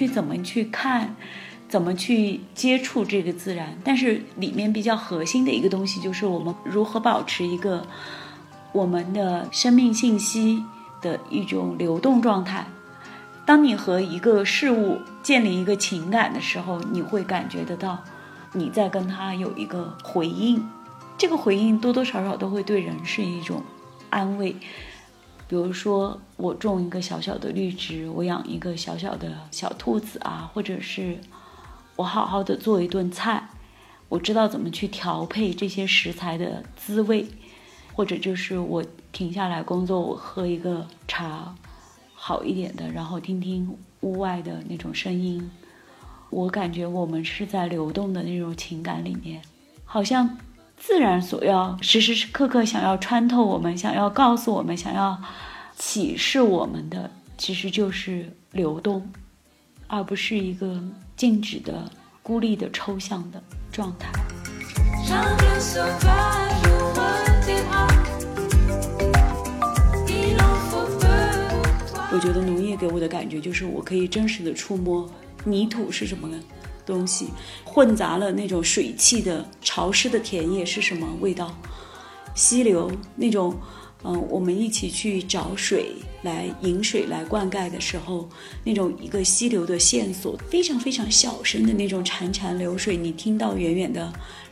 去怎么去看，怎么去接触这个自然。但是里面比较核心的一个东西，就是我们如何保持一个我们的生命信息的一种流动状态。当你和一个事物建立一个情感的时候，你会感觉得到你在跟他有一个回应。这个回应多多少少都会对人是一种安慰。比如说，我种一个小小的绿植，我养一个小小的小兔子啊，或者是我好好的做一顿菜，我知道怎么去调配这些食材的滋味，或者就是我停下来工作，我喝一个茶，好一点的，然后听听屋外的那种声音，我感觉我们是在流动的那种情感里面，好像。自然所要时时刻刻想要穿透我们，想要告诉我们，想要启示我们的，其实就是流动，而不是一个静止的、孤立的、抽象的状态。我觉得农业给我的感觉就是，我可以真实的触摸泥土是什么呢？东西混杂了那种水汽的潮湿的田野是什么味道？溪流那种，嗯，我们一起去找水来饮水来灌溉的时候，那种一个溪流的线索，非常非常小声的那种潺潺流水，你听到远远的，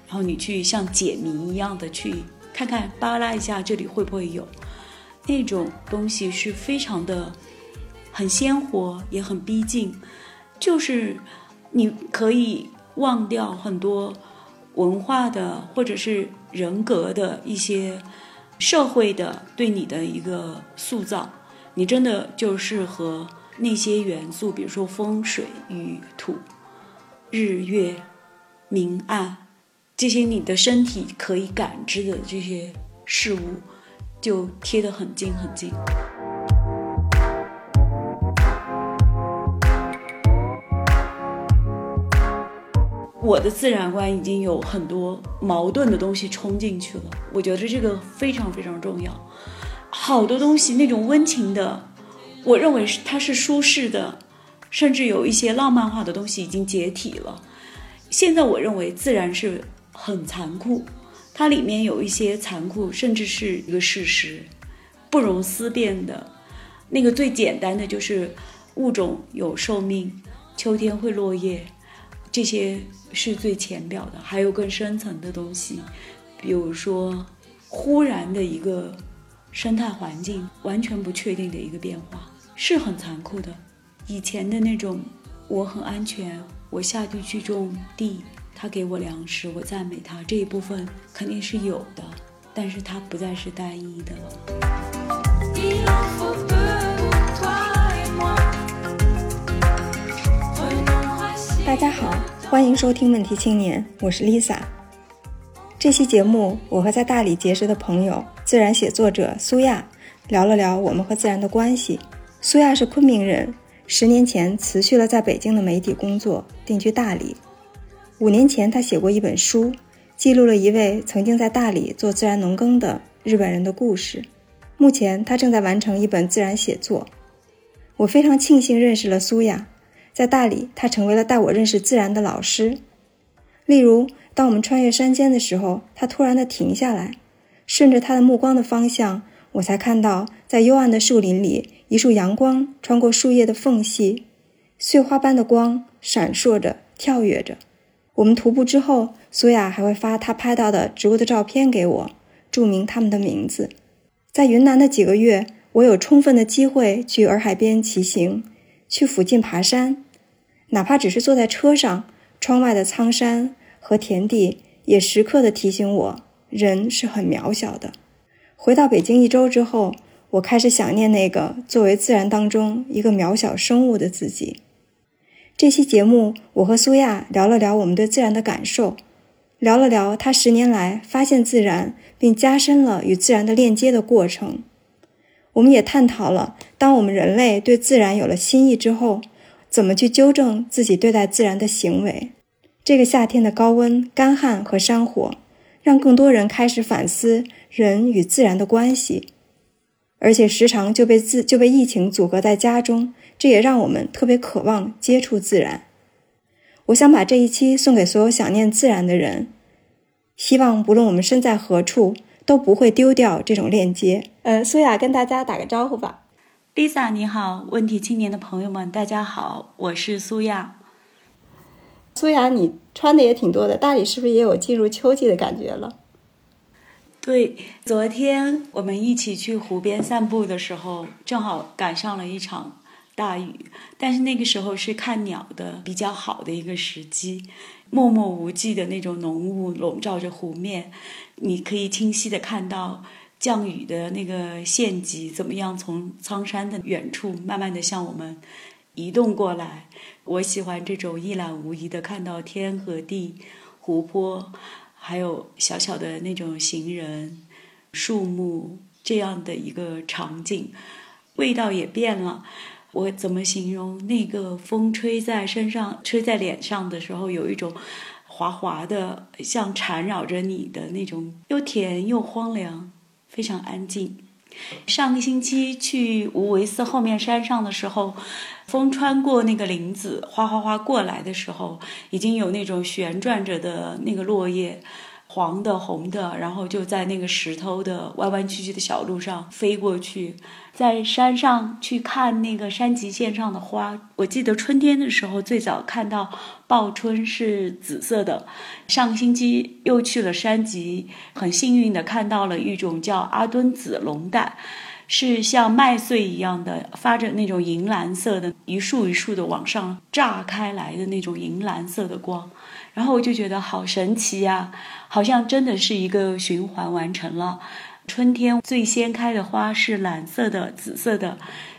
然后你去像解谜一样的去看看，扒拉一下这里会不会有那种东西，是非常的很鲜活，也很逼近，就是。你可以忘掉很多文化的或者是人格的一些社会的对你的一个塑造，你真的就是和那些元素，比如说风水、雨土、日月、明暗这些你的身体可以感知的这些事物，就贴得很近很近。我的自然观已经有很多矛盾的东西冲进去了，我觉得这个非常非常重要。好多东西那种温情的，我认为是它是舒适的，甚至有一些浪漫化的东西已经解体了。现在我认为自然是很残酷，它里面有一些残酷，甚至是一个事实，不容思辨的。那个最简单的就是物种有寿命，秋天会落叶。这些是最浅表的，还有更深层的东西，比如说忽然的一个生态环境完全不确定的一个变化，是很残酷的。以前的那种我很安全，我下地去种地，他给我粮食，我赞美他这一部分肯定是有的，但是它不再是单一的了。大家好，欢迎收听《问题青年》，我是 Lisa。这期节目，我和在大理结识的朋友自然写作者苏亚聊了聊我们和自然的关系。苏亚是昆明人，十年前辞去了在北京的媒体工作，定居大理。五年前，他写过一本书，记录了一位曾经在大理做自然农耕的日本人的故事。目前，他正在完成一本自然写作。我非常庆幸认识了苏亚。在大理，他成为了带我认识自然的老师。例如，当我们穿越山间的时候，他突然的停下来，顺着他的目光的方向，我才看到在幽暗的树林里，一束阳光穿过树叶的缝隙，碎花般的光闪烁着，跳跃着。我们徒步之后，苏雅还会发他拍到的植物的照片给我，注明他们的名字。在云南的几个月，我有充分的机会去洱海边骑行，去附近爬山。哪怕只是坐在车上，窗外的苍山和田地也时刻的提醒我，人是很渺小的。回到北京一周之后，我开始想念那个作为自然当中一个渺小生物的自己。这期节目，我和苏亚聊了聊我们对自然的感受，聊了聊他十年来发现自然并加深了与自然的链接的过程。我们也探讨了，当我们人类对自然有了新意之后。怎么去纠正自己对待自然的行为？这个夏天的高温、干旱和山火，让更多人开始反思人与自然的关系，而且时常就被自就被疫情阻隔在家中，这也让我们特别渴望接触自然。我想把这一期送给所有想念自然的人，希望不论我们身在何处，都不会丢掉这种链接。呃，苏雅跟大家打个招呼吧。Lisa，你好，问题青年的朋友们，大家好，我是苏亚。苏雅，你穿的也挺多的，大理是不是也有进入秋季的感觉了？对，昨天我们一起去湖边散步的时候，正好赶上了一场大雨，但是那个时候是看鸟的比较好的一个时机，默默无际的那种浓雾笼罩着湖面，你可以清晰的看到降雨的那个县级怎么样从苍山的远处慢慢的向我们移动过来。我喜欢这种一览无遗的看到天和地、湖泊，还有小小的那种行人、树木这样的一个场景。味道也变了，我怎么形容？那个风吹在身上、吹在脸上的时候，有一种滑滑的，像缠绕着你的那种，又甜又荒凉，非常安静。上个星期去无为寺后面山上的时候，风穿过那个林子，哗哗哗过来的时候，已经有那种旋转着的那个落叶。黄的、红的，然后就在那个石头的弯弯曲曲的小路上飞过去，在山上去看那个山脊线上的花。我记得春天的时候最早看到报春是紫色的。上个星期又去了山脊，很幸运的看到了一种叫阿敦紫龙胆，是像麦穗一样的，发着那种银蓝色的，一束一束的往上炸开来的那种银蓝色的光。然后我就觉得好神奇呀，好像真的是一个循环完成了。春天最先开的花是蓝色的、紫色的，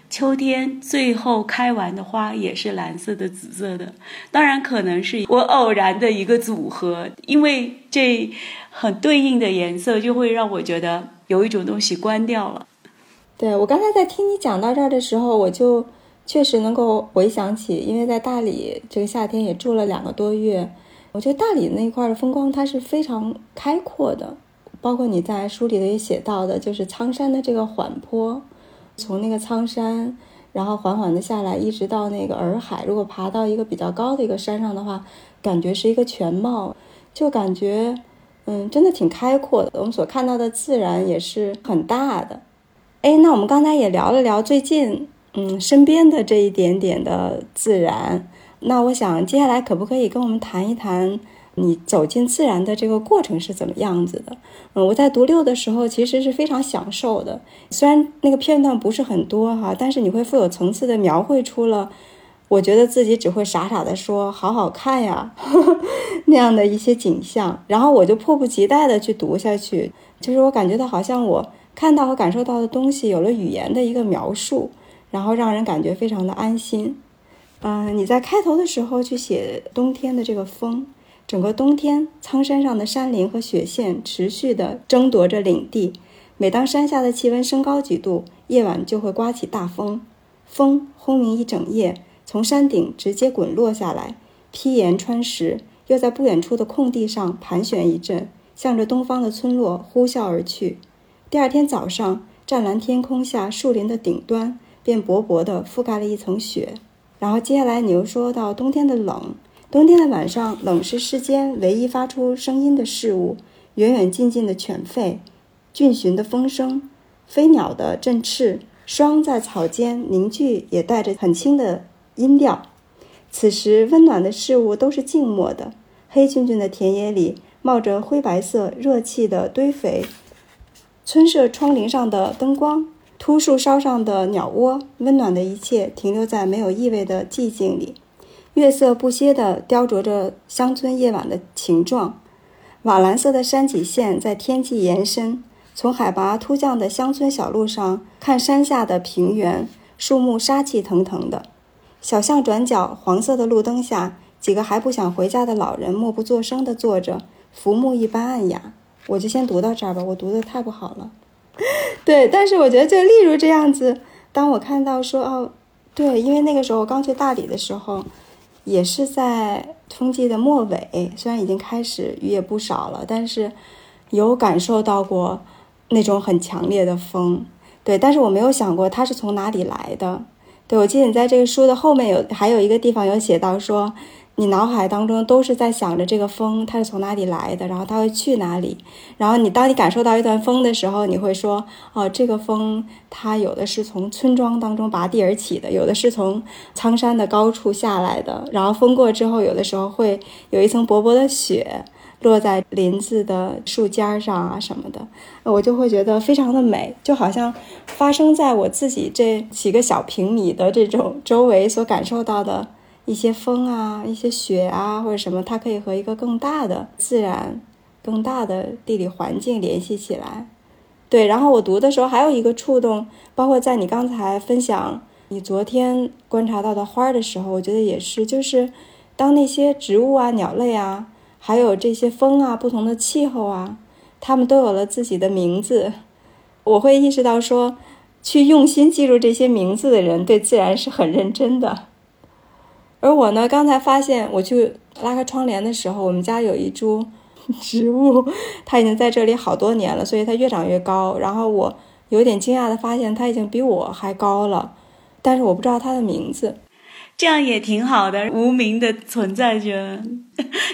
秋天最后开完的花也是蓝色的、紫色的。当然，可能是我偶然的一个组合，因为这很对应的颜色就会让我觉得有一种东西关掉了。对我刚才在听你讲到这儿的时候，我就确实能够回想起，因为在大理这个夏天也住了两个多月。我觉得大理那一块的风光，它是非常开阔的，包括你在书里头也写到的，就是苍山的这个缓坡，从那个苍山，然后缓缓的下来，一直到那个洱海。如果爬到一个比较高的一个山上的话，感觉是一个全貌，就感觉，嗯，真的挺开阔的。我们所看到的自然也是很大的。哎，那我们刚才也聊了聊最近，嗯，身边的这一点点的自然。那我想接下来可不可以跟我们谈一谈你走进自然的这个过程是怎么样子的？嗯，我在读六的时候其实是非常享受的，虽然那个片段不是很多哈，但是你会富有层次的描绘出了，我觉得自己只会傻傻的说好好看呀呵呵 那样的一些景象，然后我就迫不及待的去读下去，就是我感觉到好像我看到和感受到的东西有了语言的一个描述，然后让人感觉非常的安心。嗯，你在开头的时候去写冬天的这个风，整个冬天，苍山上的山林和雪线持续的争夺着领地。每当山下的气温升高几度，夜晚就会刮起大风，风轰鸣一整夜，从山顶直接滚落下来，劈岩穿石，又在不远处的空地上盘旋一阵，向着东方的村落呼啸而去。第二天早上，湛蓝天空下，树林的顶端便薄薄的覆盖了一层雪。然后接下来你又说到冬天的冷，冬天的晚上，冷是世间唯一发出声音的事物，远远近近的犬吠，峻寻的风声，飞鸟的振翅，霜在草间凝聚，也带着很轻的音调。此时温暖的事物都是静默的，黑黢黢的田野里冒着灰白色热气的堆肥，村舍窗棂上的灯光。秃树梢上的鸟窝，温暖的一切停留在没有意味的寂静里。月色不歇地雕琢着乡村夜晚的情状。瓦蓝色的山脊线在天际延伸。从海拔突降的乡村小路上看山下的平原，树木杀气腾腾的。小巷转角，黄色的路灯下，几个还不想回家的老人默不作声地坐着，浮木一般暗哑。我就先读到这儿吧，我读的太不好了。对，但是我觉得就例如这样子，当我看到说哦，对，因为那个时候我刚去大理的时候，也是在春季的末尾，虽然已经开始雨也不少了，但是有感受到过那种很强烈的风。对，但是我没有想过它是从哪里来的。对，我记得你在这个书的后面有还有一个地方有写到说，你脑海当中都是在想着这个风它是从哪里来的，然后它会去哪里。然后你当你感受到一段风的时候，你会说，哦，这个风它有的是从村庄当中拔地而起的，有的是从苍山的高处下来的。然后风过之后，有的时候会有一层薄薄的雪。落在林子的树尖上啊什么的，我就会觉得非常的美，就好像发生在我自己这几个小平米的这种周围所感受到的一些风啊、一些雪啊或者什么，它可以和一个更大的自然、更大的地理环境联系起来。对，然后我读的时候还有一个触动，包括在你刚才分享你昨天观察到的花的时候，我觉得也是，就是当那些植物啊、鸟类啊。还有这些风啊，不同的气候啊，他们都有了自己的名字。我会意识到说，去用心记住这些名字的人，对自然是很认真的。而我呢，刚才发现我去拉开窗帘的时候，我们家有一株植物，它已经在这里好多年了，所以它越长越高。然后我有点惊讶的发现，它已经比我还高了，但是我不知道它的名字。这样也挺好的，无名的存在着，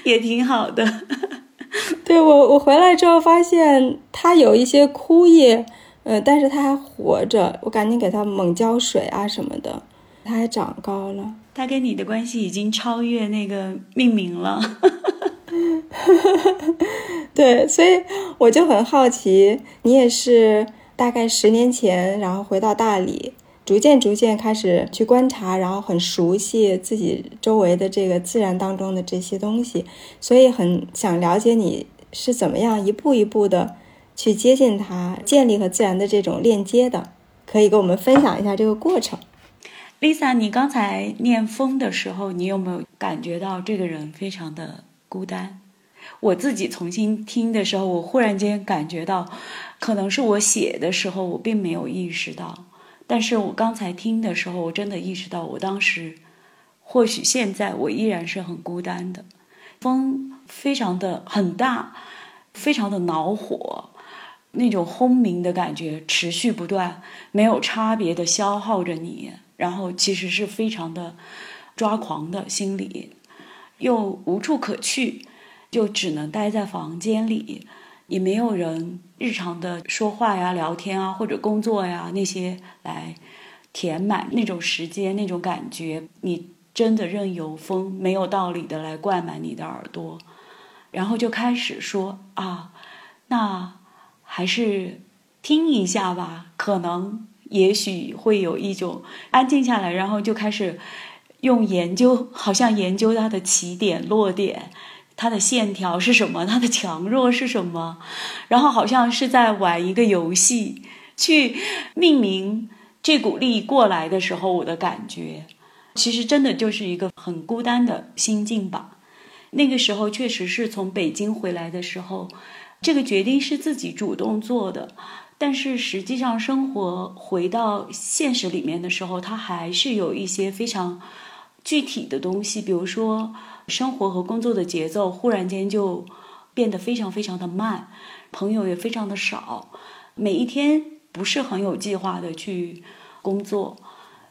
也挺好的。对我，我回来之后发现它有一些枯叶，呃，但是它还活着，我赶紧给它猛浇水啊什么的，它还长高了。他跟你的关系已经超越那个命名了。对，所以我就很好奇，你也是大概十年前，然后回到大理。逐渐逐渐开始去观察，然后很熟悉自己周围的这个自然当中的这些东西，所以很想了解你是怎么样一步一步的去接近它，建立和自然的这种链接的，可以跟我们分享一下这个过程。Lisa，你刚才念风的时候，你有没有感觉到这个人非常的孤单？我自己重新听的时候，我忽然间感觉到，可能是我写的时候我并没有意识到。但是我刚才听的时候，我真的意识到，我当时，或许现在我依然是很孤单的。风非常的很大，非常的恼火，那种轰鸣的感觉持续不断，没有差别的消耗着你，然后其实是非常的抓狂的心理，又无处可去，就只能待在房间里。也没有人日常的说话呀、聊天啊，或者工作呀那些来填满那种时间、那种感觉。你真的任由风没有道理的来灌满你的耳朵，然后就开始说啊，那还是听一下吧，可能也许会有一种安静下来，然后就开始用研究，好像研究它的起点、落点。它的线条是什么？它的强弱是什么？然后好像是在玩一个游戏，去命名这股力过来的时候，我的感觉，其实真的就是一个很孤单的心境吧。那个时候确实是从北京回来的时候，这个决定是自己主动做的，但是实际上生活回到现实里面的时候，它还是有一些非常具体的东西，比如说。生活和工作的节奏忽然间就变得非常非常的慢，朋友也非常的少，每一天不是很有计划的去工作，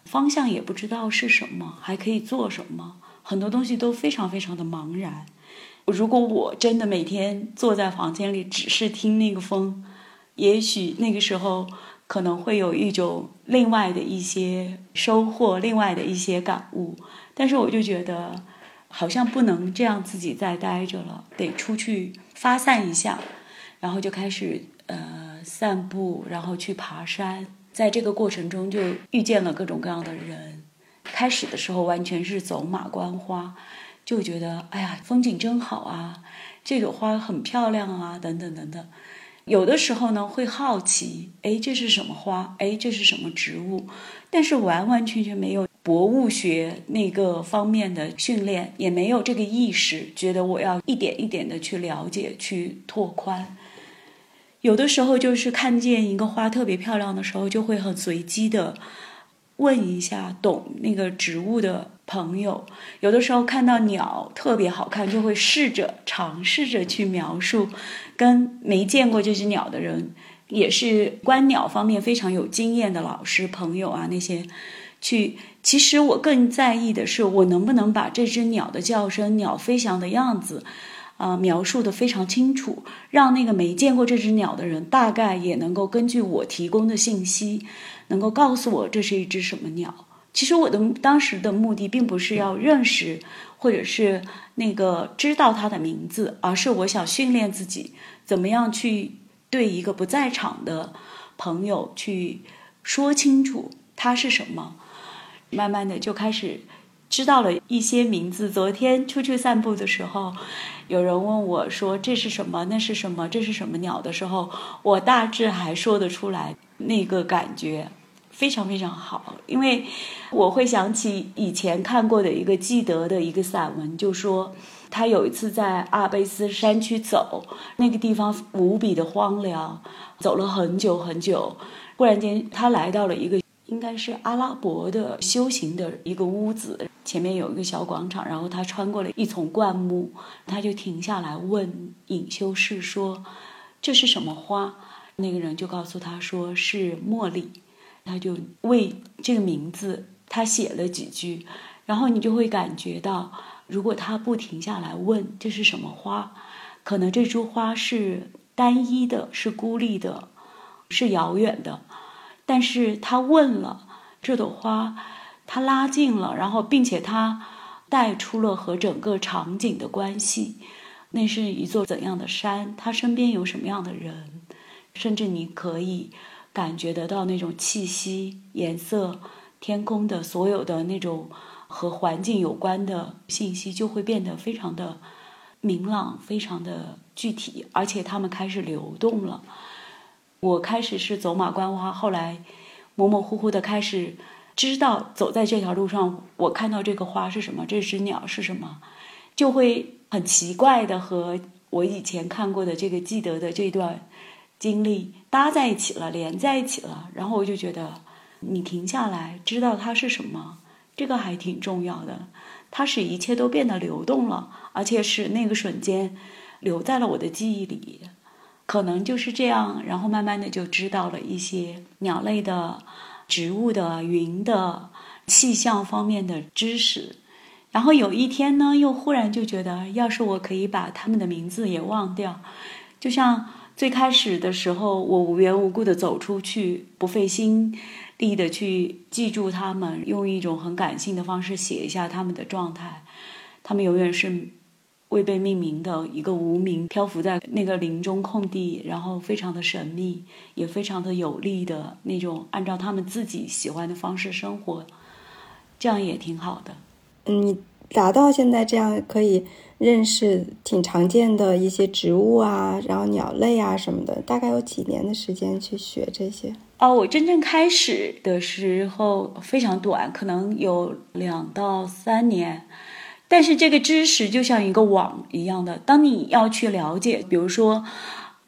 方向也不知道是什么，还可以做什么，很多东西都非常非常的茫然。如果我真的每天坐在房间里只是听那个风，也许那个时候可能会有一种另外的一些收获，另外的一些感悟。但是我就觉得。好像不能这样自己再待着了，得出去发散一下，然后就开始呃散步，然后去爬山。在这个过程中就遇见了各种各样的人。开始的时候完全是走马观花，就觉得哎呀风景真好啊，这朵花很漂亮啊，等等等等。有的时候呢会好奇，哎这是什么花？哎这是什么植物？但是完完全全没有。博物学那个方面的训练也没有这个意识，觉得我要一点一点的去了解、去拓宽。有的时候就是看见一个花特别漂亮的时候，就会很随机的问一下懂那个植物的朋友。有的时候看到鸟特别好看，就会试着尝试着去描述，跟没见过这只鸟的人，也是观鸟方面非常有经验的老师朋友啊那些去。其实我更在意的是，我能不能把这只鸟的叫声、鸟飞翔的样子，啊，描述的非常清楚，让那个没见过这只鸟的人，大概也能够根据我提供的信息，能够告诉我这是一只什么鸟。其实我的当时的目的并不是要认识，或者是那个知道它的名字，而是我想训练自己怎么样去对一个不在场的朋友去说清楚它是什么。慢慢的就开始知道了一些名字。昨天出去散步的时候，有人问我说：“这是什么？那是什么？这是什么鸟？”的时候，我大致还说得出来，那个感觉非常非常好。因为我会想起以前看过的一个记得的一个散文，就说他有一次在阿尔卑斯山区走，那个地方无比的荒凉，走了很久很久，忽然间他来到了一个。应该是阿拉伯的修行的一个屋子，前面有一个小广场，然后他穿过了一丛灌木，他就停下来问隐修士说：“这是什么花？”那个人就告诉他说是茉莉，他就为这个名字他写了几句，然后你就会感觉到，如果他不停下来问这是什么花，可能这株花是单一的，是孤立的，是遥远的。但是他问了这朵花，他拉近了，然后并且他带出了和整个场景的关系。那是一座怎样的山？他身边有什么样的人？甚至你可以感觉得到那种气息、颜色、天空的所有的那种和环境有关的信息，就会变得非常的明朗，非常的具体，而且它们开始流动了。我开始是走马观花，后来模模糊糊的开始知道走在这条路上，我看到这个花是什么，这只鸟是什么，就会很奇怪的和我以前看过的这个记得的这段经历搭在一起了，连在一起了。然后我就觉得，你停下来，知道它是什么，这个还挺重要的。它使一切都变得流动了，而且是那个瞬间留在了我的记忆里。可能就是这样，然后慢慢的就知道了一些鸟类的、植物的、云的、气象方面的知识。然后有一天呢，又忽然就觉得，要是我可以把他们的名字也忘掉，就像最开始的时候，我无缘无故的走出去，不费心力的去记住他们，用一种很感性的方式写一下他们的状态，他们永远是。未被命名的一个无名漂浮在那个林中空地，然后非常的神秘，也非常的有力的那种，按照他们自己喜欢的方式生活，这样也挺好的。嗯，达到现在这样可以认识挺常见的一些植物啊，然后鸟类啊什么的，大概有几年的时间去学这些？哦，我真正开始的时候非常短，可能有两到三年。但是这个知识就像一个网一样的，当你要去了解，比如说，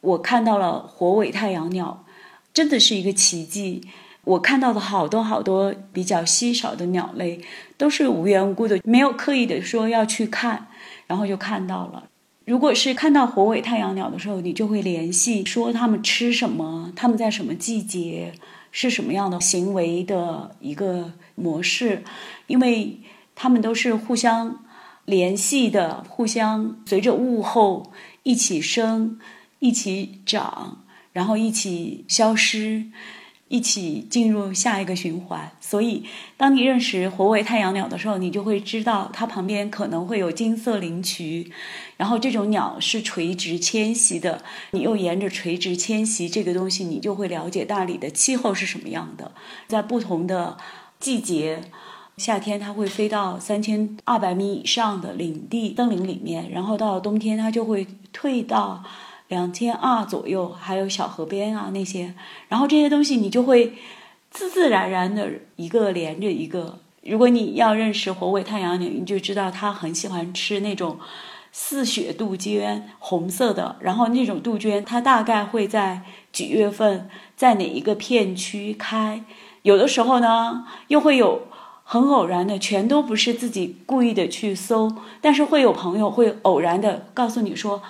我看到了火尾太阳鸟，真的是一个奇迹。我看到的好多好多比较稀少的鸟类，都是无缘无故的，没有刻意的说要去看，然后就看到了。如果是看到火尾太阳鸟的时候，你就会联系说它们吃什么，它们在什么季节，是什么样的行为的一个模式，因为它们都是互相。联系的，互相随着物候一起生，一起长，然后一起消失，一起进入下一个循环。所以，当你认识活尾太阳鸟的时候，你就会知道它旁边可能会有金色灵渠，然后这种鸟是垂直迁徙的。你又沿着垂直迁徙这个东西，你就会了解大理的气候是什么样的，在不同的季节。夏天它会飞到三千二百米以上的领地森林里面，然后到了冬天它就会退到两千二左右，还有小河边啊那些，然后这些东西你就会自自然然的一个连着一个。如果你要认识火尾太阳鸟，你就知道它很喜欢吃那种似雪杜鹃，红色的，然后那种杜鹃它大概会在几月份在哪一个片区开，有的时候呢又会有。很偶然的，全都不是自己故意的去搜，但是会有朋友会偶然的告诉你说：“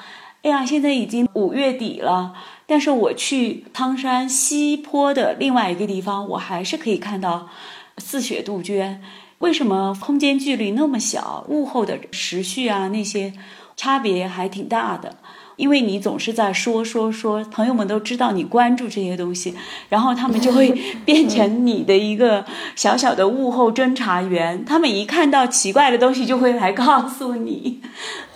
哎呀，现在已经五月底了，但是我去汤山西坡的另外一个地方，我还是可以看到似雪杜鹃。为什么空间距离那么小，物候的时序啊那些差别还挺大的？因为你总是在说说说，朋友们都知道你关注这些东西，然后他们就会变成你的一个小小的物候侦查员。他们一看到奇怪的东西，就会来告诉你。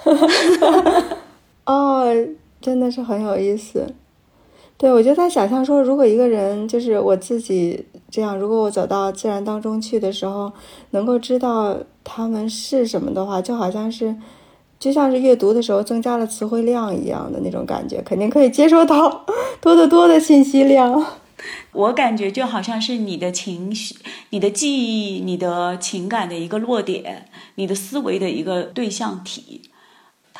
哦，真的是很有意思。对，我就在想象说，如果一个人就是我自己这样，如果我走到自然当中去的时候，能够知道他们是什么的话，就好像是。就像是阅读的时候增加了词汇量一样的那种感觉，肯定可以接收到 多得多的信息量。我感觉就好像是你的情绪、你的记忆、你的情感的一个落点，你的思维的一个对象体，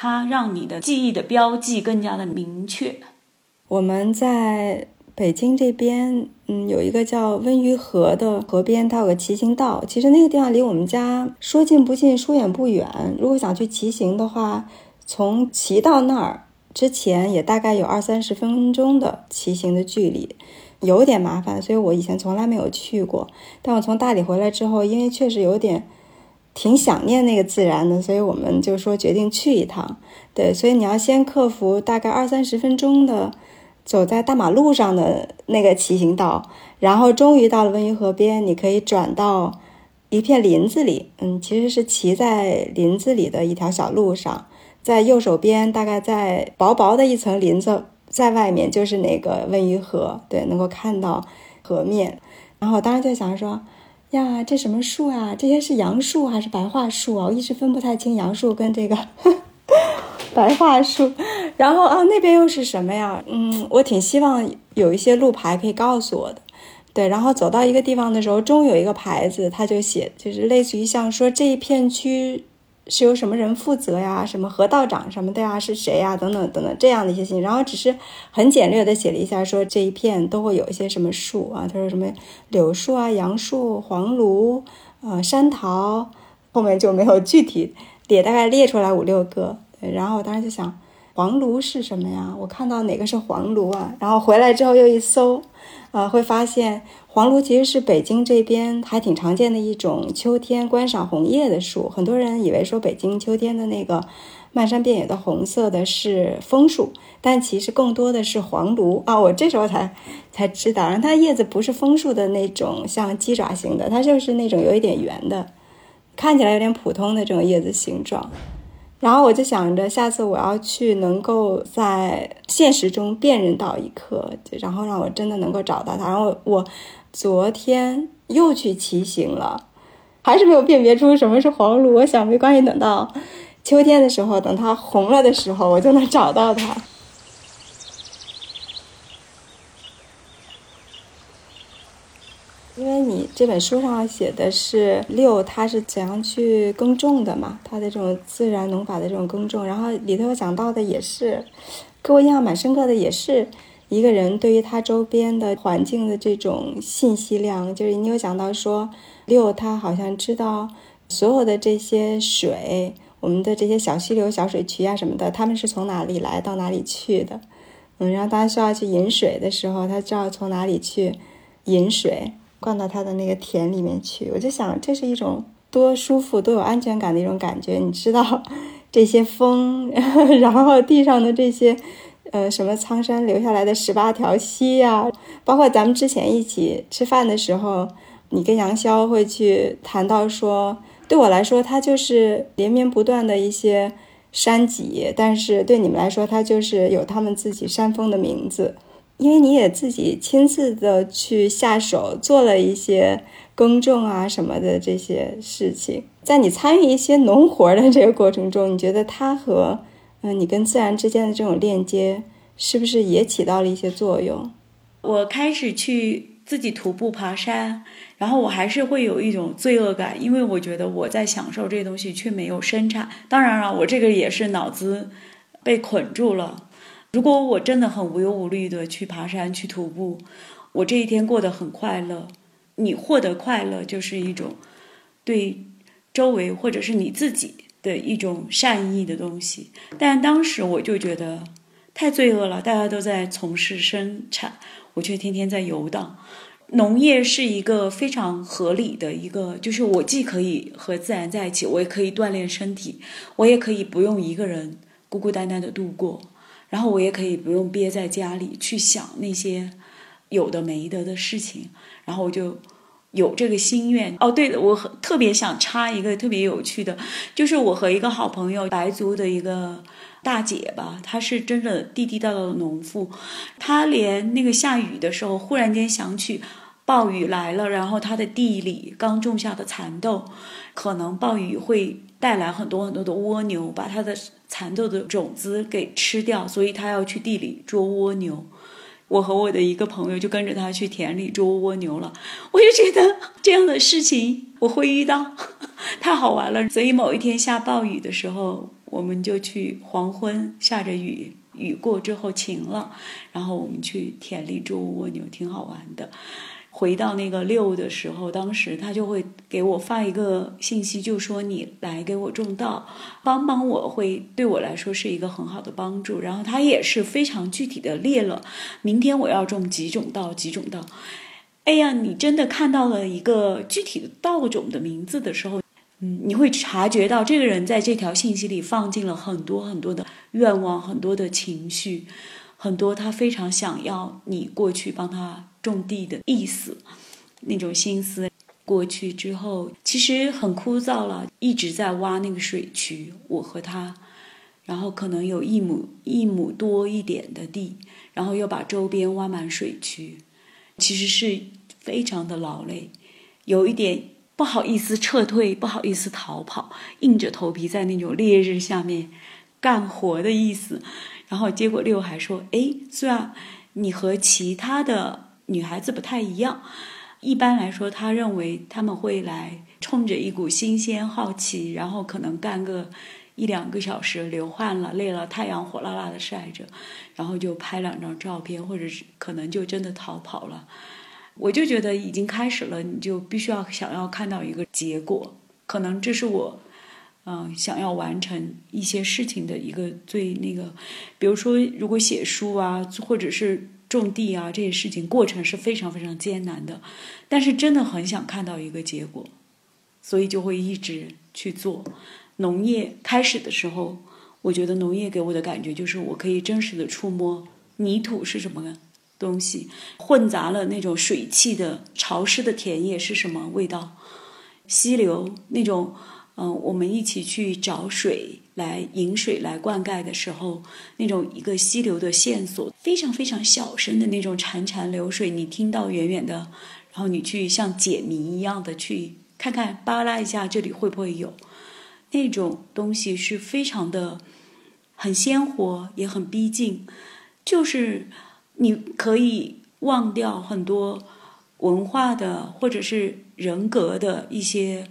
它让你的记忆的标记更加的明确。我们在。北京这边，嗯，有一个叫温榆河的河边，它有个骑行道。其实那个地方离我们家说近不近，说远不远。如果想去骑行的话，从骑到那儿之前也大概有二三十分钟的骑行的距离，有点麻烦，所以我以前从来没有去过。但我从大理回来之后，因为确实有点挺想念那个自然的，所以我们就说决定去一趟。对，所以你要先克服大概二三十分钟的。走在大马路上的那个骑行道，然后终于到了温榆河边，你可以转到一片林子里。嗯，其实是骑在林子里的一条小路上，在右手边，大概在薄薄的一层林子在外面，就是那个温榆河。对，能够看到河面。然后我当时就想说，呀，这什么树啊？这些是杨树还是白桦树啊？我一直分不太清杨树跟这个。白桦树，然后啊，那边又是什么呀？嗯，我挺希望有一些路牌可以告诉我的。对，然后走到一个地方的时候，终有一个牌子，它就写，就是类似于像说这一片区是由什么人负责呀，什么河道长什么的呀，是谁呀，等等等等这样的一些信。然后只是很简略的写了一下，说这一片都会有一些什么树啊，他说什么柳树啊、杨树、黄芦、呃山桃，后面就没有具体列，大概列出来五六个。然后我当时就想，黄芦是什么呀？我看到哪个是黄芦啊？然后回来之后又一搜，呃，会发现黄芦其实是北京这边还挺常见的一种秋天观赏红叶的树。很多人以为说北京秋天的那个漫山遍野的红色的是枫树，但其实更多的是黄芦啊。我这时候才才知道，然后它叶子不是枫树的那种像鸡爪形的，它就是那种有一点圆的，看起来有点普通的这种叶子形状。然后我就想着，下次我要去能够在现实中辨认到一颗，然后让我真的能够找到它。然后我昨天又去骑行了，还是没有辨别出什么是黄鹿。我想没关系，等到秋天的时候，等它红了的时候，我就能找到它。因为你这本书上写的是六，它是怎样去耕种的嘛？它的这种自然农法的这种耕种，然后里头讲到的也是，给我印象蛮深刻的，也是一个人对于他周边的环境的这种信息量。就是你有讲到说六，他好像知道所有的这些水，我们的这些小溪流、小水渠啊什么的，他们是从哪里来到哪里去的？嗯，然后大家需要去饮水的时候，他知道从哪里去饮水。灌到他的那个田里面去，我就想，这是一种多舒服、多有安全感的一种感觉。你知道，这些风，然后地上的这些，呃，什么苍山留下来的十八条溪呀，包括咱们之前一起吃饭的时候，你跟杨潇会去谈到说，对我来说，它就是连绵不断的一些山脊，但是对你们来说，它就是有他们自己山峰的名字。因为你也自己亲自的去下手做了一些耕种啊什么的这些事情，在你参与一些农活的这个过程中，你觉得它和嗯你跟自然之间的这种链接，是不是也起到了一些作用？我开始去自己徒步爬山，然后我还是会有一种罪恶感，因为我觉得我在享受这东西，却没有生产。当然了，我这个也是脑子被捆住了。如果我真的很无忧无虑的去爬山、去徒步，我这一天过得很快乐。你获得快乐就是一种对周围或者是你自己的一种善意的东西。但当时我就觉得太罪恶了，大家都在从事生产，我却天天在游荡。农业是一个非常合理的一个，就是我既可以和自然在一起，我也可以锻炼身体，我也可以不用一个人孤孤单单的度过，然后我也可以不用憋在家里去想那些有的没的的事情，然后我就有这个心愿。哦，对了，我特别想插一个特别有趣的，就是我和一个好朋友白族的一个大姐吧，她是真的地地道道的农妇，她连那个下雨的时候，忽然间想起。暴雨来了，然后她的地里刚种下的蚕豆，可能暴雨会带来很多很多的蜗牛，把她的蚕豆的种子给吃掉，所以他要去地里捉蜗牛。我和我的一个朋友就跟着他去田里捉蜗牛了。我就觉得这样的事情我会遇到，太好玩了。所以某一天下暴雨的时候，我们就去黄昏下着雨，雨过之后晴了，然后我们去田里捉蜗牛，挺好玩的。回到那个六的时候，当时他就会给我发一个信息，就说你来给我种稻，帮帮我会对我来说是一个很好的帮助。然后他也是非常具体的列了，明天我要种几种稻，几种稻。哎呀，你真的看到了一个具体的稻种的名字的时候，嗯，你会察觉到这个人在这条信息里放进了很多很多的愿望，很多的情绪。很多他非常想要你过去帮他种地的意思，那种心思过去之后，其实很枯燥了，一直在挖那个水渠。我和他，然后可能有一亩一亩多一点的地，然后又把周边挖满水渠，其实是非常的劳累，有一点不好意思撤退，不好意思逃跑，硬着头皮在那种烈日下面干活的意思。然后结果六还说：“哎，虽然你和其他的女孩子不太一样，一般来说，他认为他们会来冲着一股新鲜好奇，然后可能干个一两个小时，流汗了、累了，太阳火辣辣的晒着，然后就拍两张照片，或者是可能就真的逃跑了。我就觉得已经开始了，你就必须要想要看到一个结果，可能这是我。”嗯，想要完成一些事情的一个最那个，比如说，如果写书啊，或者是种地啊，这些事情过程是非常非常艰难的，但是真的很想看到一个结果，所以就会一直去做。农业开始的时候，我觉得农业给我的感觉就是我可以真实的触摸泥土是什么东西，混杂了那种水汽的潮湿的田野是什么味道，溪流那种。嗯，我们一起去找水来引水来灌溉的时候，那种一个溪流的线索，非常非常小声的那种潺潺流水，你听到远远的，然后你去像解谜一样的去看看，扒拉一下这里会不会有那种东西，是非常的很鲜活，也很逼近，就是你可以忘掉很多文化的或者是人格的一些。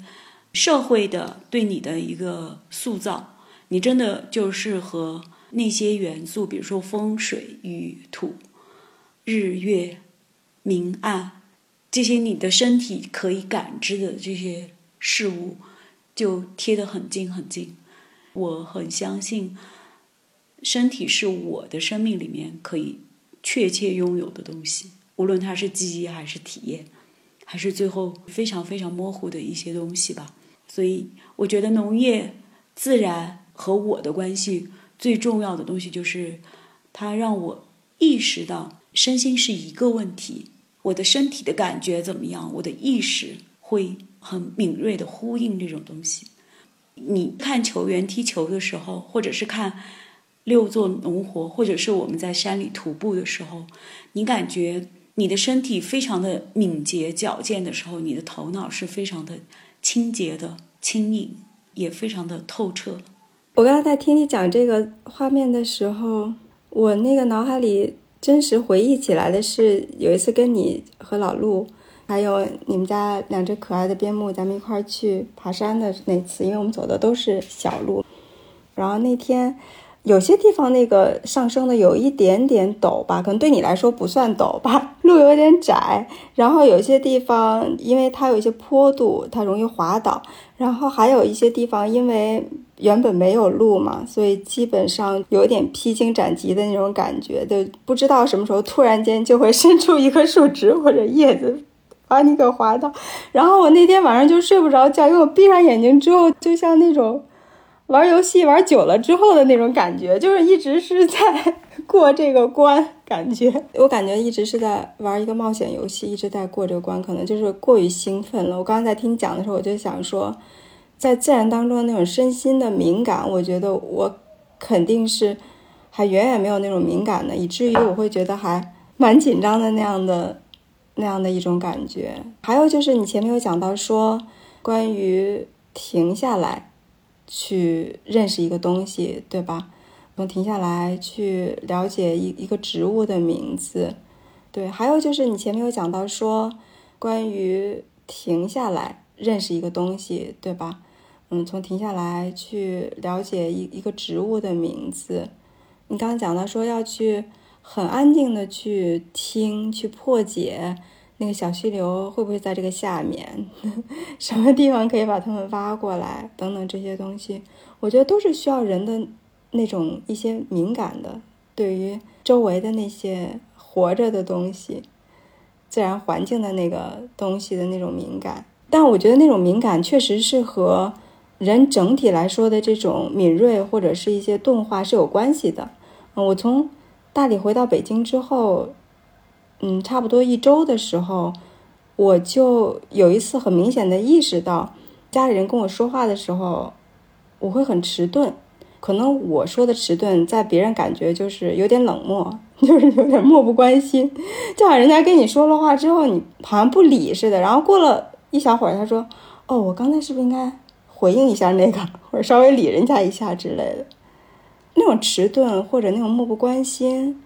社会的对你的一个塑造，你真的就是和那些元素，比如说风水、雨土、日月、明暗，这些你的身体可以感知的这些事物，就贴得很近很近。我很相信，身体是我的生命里面可以确切拥有的东西，无论它是记忆还是体验，还是最后非常非常模糊的一些东西吧。所以，我觉得农业、自然和我的关系最重要的东西就是，它让我意识到身心是一个问题。我的身体的感觉怎么样？我的意识会很敏锐的呼应这种东西。你看球员踢球的时候，或者是看六座农活，或者是我们在山里徒步的时候，你感觉你的身体非常的敏捷矫健的时候，你的头脑是非常的。清洁的、轻盈，也非常的透彻。我刚才在听你讲这个画面的时候，我那个脑海里真实回忆起来的是，有一次跟你和老陆，还有你们家两只可爱的边牧，咱们一块儿去爬山的那次。因为我们走的都是小路，然后那天。有些地方那个上升的有一点点陡吧，可能对你来说不算陡吧，路有点窄。然后有些地方因为它有一些坡度，它容易滑倒。然后还有一些地方因为原本没有路嘛，所以基本上有点披荆斩棘的那种感觉，就不知道什么时候突然间就会伸出一棵树枝或者叶子把你给划到。然后我那天晚上就睡不着觉，因为我闭上眼睛之后，就像那种玩游戏玩久了之后的那种感觉，就是一直是在过这个关，感觉我感觉一直是在玩一个冒险游戏，一直在过这个关，可能就是过于兴奋了。我刚刚在听你讲的时候，我就想说，在自然当中的那种身心的敏感，我觉得我肯定是。还远远没有那种敏感的，以至于我会觉得还蛮紧张的那样的那样的一种感觉。还有就是你前面有讲到说，关于停下来去认识一个东西，对吧？从停下来去了解一一个植物的名字，对。还有就是你前面有讲到说，关于停下来认识一个东西，对吧？嗯，从停下来去了解一一个植物的名字。你刚刚讲到说要去很安静的去听，去破解那个小溪流会不会在这个下面，什么地方可以把它们挖过来，等等这些东西，我觉得都是需要人的那种一些敏感的，对于周围的那些活着的东西、自然环境的那个东西的那种敏感。但我觉得那种敏感确实是和人整体来说的这种敏锐或者是一些钝化是有关系的。嗯，我从大理回到北京之后，嗯，差不多一周的时候，我就有一次很明显的意识到，家里人跟我说话的时候，我会很迟钝。可能我说的迟钝，在别人感觉就是有点冷漠，就是有点漠不关心，就好像人家跟你说了话之后，你好像不理似的。然后过了一小会儿，他说：“哦，我刚才是不是应该回应一下那个，或者稍微理人家一下之类的？”那种迟钝，或者那种漠不关心，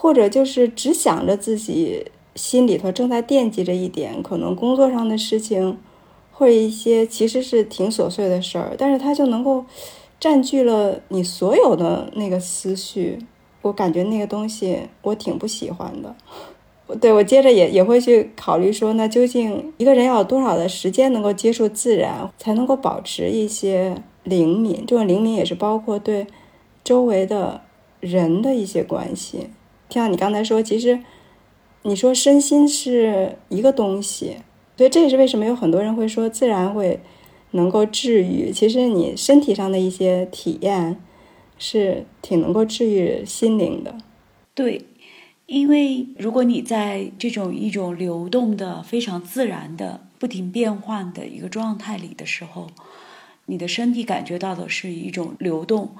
或者就是只想着自己心里头正在惦记着一点，可能工作上的事情，或者一些其实是挺琐碎的事儿，但是他就能够占据了你所有的那个思绪。我感觉那个东西我挺不喜欢的。对我接着也也会去考虑说，那究竟一个人要有多少的时间能够接触自然，才能够保持一些灵敏？这种灵敏也是包括对。周围的人的一些关系，像你刚才说，其实你说身心是一个东西，所以这也是为什么有很多人会说自然会能够治愈。其实你身体上的一些体验是挺能够治愈心灵的。对，因为如果你在这种一种流动的、非常自然的、不停变换的一个状态里的时候，你的身体感觉到的是一种流动。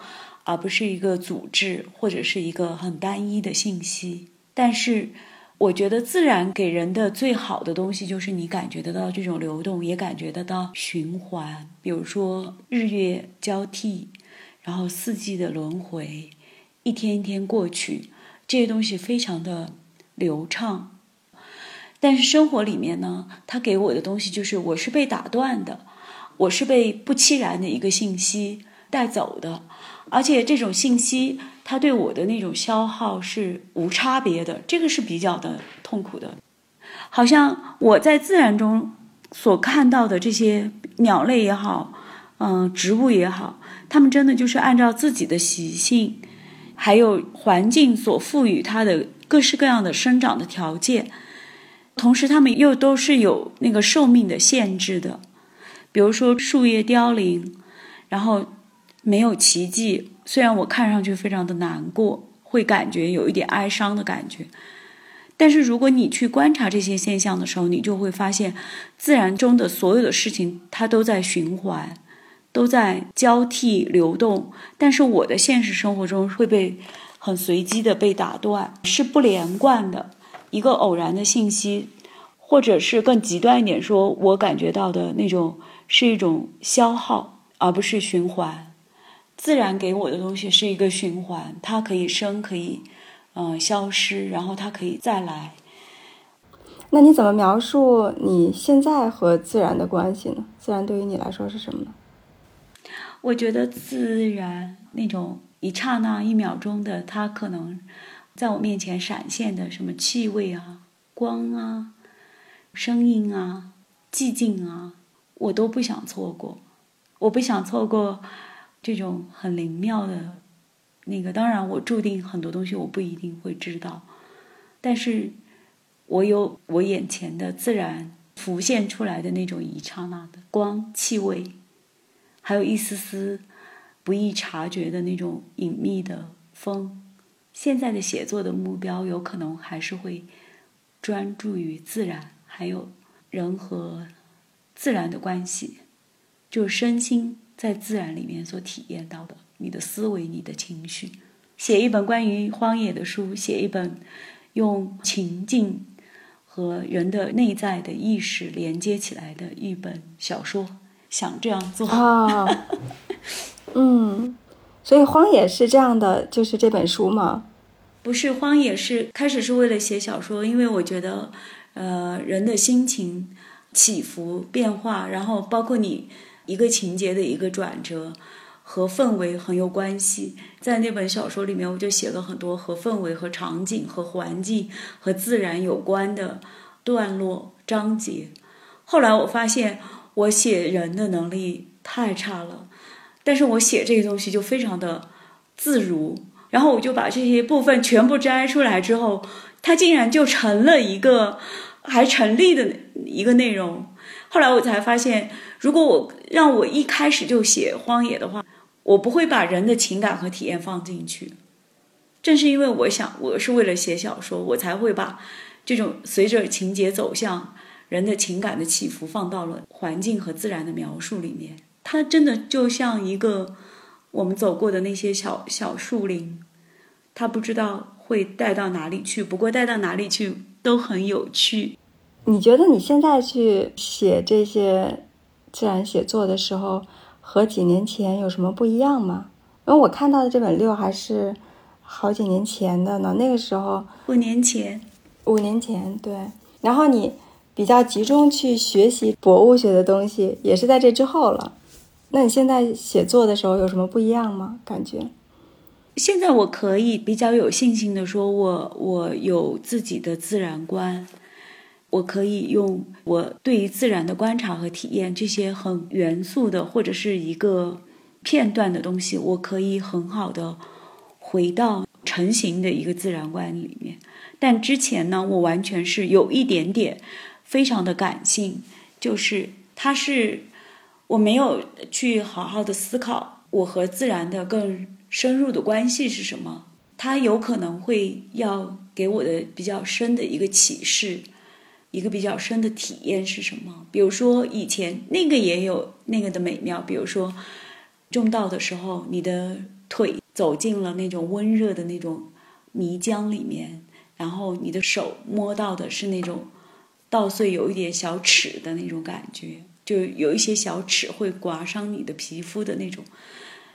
而不是一个组织或者是一个很单一的信息，但是我觉得自然给人的最好的东西就是你感觉得到这种流动，也感觉得到循环。比如说日月交替，然后四季的轮回，一天一天过去，这些东西非常的流畅。但是生活里面呢，它给我的东西就是我是被打断的，我是被不期然的一个信息带走的。而且这种信息，它对我的那种消耗是无差别的，这个是比较的痛苦的。好像我在自然中所看到的这些鸟类也好，嗯，植物也好，它们真的就是按照自己的习性，还有环境所赋予它的各式各样的生长的条件，同时它们又都是有那个寿命的限制的。比如说树叶凋零，然后。没有奇迹，虽然我看上去非常的难过，会感觉有一点哀伤的感觉，但是如果你去观察这些现象的时候，你就会发现，自然中的所有的事情它都在循环，都在交替流动。但是我的现实生活中会被很随机的被打断，是不连贯的一个偶然的信息，或者是更极端一点说，我感觉到的那种是一种消耗，而不是循环。自然给我的东西是一个循环，它可以生，可以，嗯，消失，然后它可以再来。那你怎么描述你现在和自然的关系呢？自然对于你来说是什么呢？我觉得自然那种一刹那、一秒钟的，它可能在我面前闪现的什么气味啊、光啊、声音啊、寂静啊，我都不想错过。我不想错过。这种很灵妙的，那个当然，我注定很多东西我不一定会知道，但是我有我眼前的自然浮现出来的那种一刹那的光、气味，还有一丝丝不易察觉的那种隐秘的风。现在的写作的目标有可能还是会专注于自然，还有人和自然的关系，就身心在自然里面所体验到的，你的思维、你的情绪。写一本关于荒野的书，写一本用情境。和人的内在的意识连接起来的一本小说，想这样做啊，嗯，所以荒野是这样的，就是这本书吗？不是，荒野是开始是为了写小说，因为我觉得，呃，人的心情起伏变化，然后包括你一个情节的一个转折。和氛围很有关系，在那本小说里面，我就写了很多和氛围、和场景、和环境、和自然有关的段落章节。后来我发现，我写人的能力太差了，但是我写这个东西就非常的自如。然后我就把这些部分全部摘出来之后，它竟然就成了一个还成立的一个内容。后来我才发现，如果我让我一开始就写荒野的话，我不会把人的情感和体验放进去，正是因为我想我是为了写小说，我才会把这种随着情节走向人的情感的起伏放到了环境和自然的描述里面。它真的就像一个我们走过的那些小小树林，它不知道会带到哪里去，不过带到哪里去都很有趣。你觉得你现在去写这些自然写作的时候？和几年前有什么不一样吗？因为我看到的这本六还是好几年前的呢。那个时候五年前，五年前对。然后你比较集中去学习博物学的东西，也是在这之后了。那你现在写作的时候有什么不一样吗？感觉？现在我可以比较有信心的说，我我有自己的自然观。我可以用我对于自然的观察和体验这些很元素的或者是一个片段的东西，我可以很好的回到成型的一个自然观里面。但之前呢，我完全是有一点点非常的感性，就是它是我没有去好好的思考我和自然的更深入的关系是什么，它有可能会要给我的比较深的一个启示。一个比较深的体验是什么？比如说以前那个也有那个的美妙，比如说种稻的时候，你的腿走进了那种温热的那种泥浆里面，然后你的手摸到的是那种稻穗有一点小齿的那种感觉，就有一些小齿会刮伤你的皮肤的那种，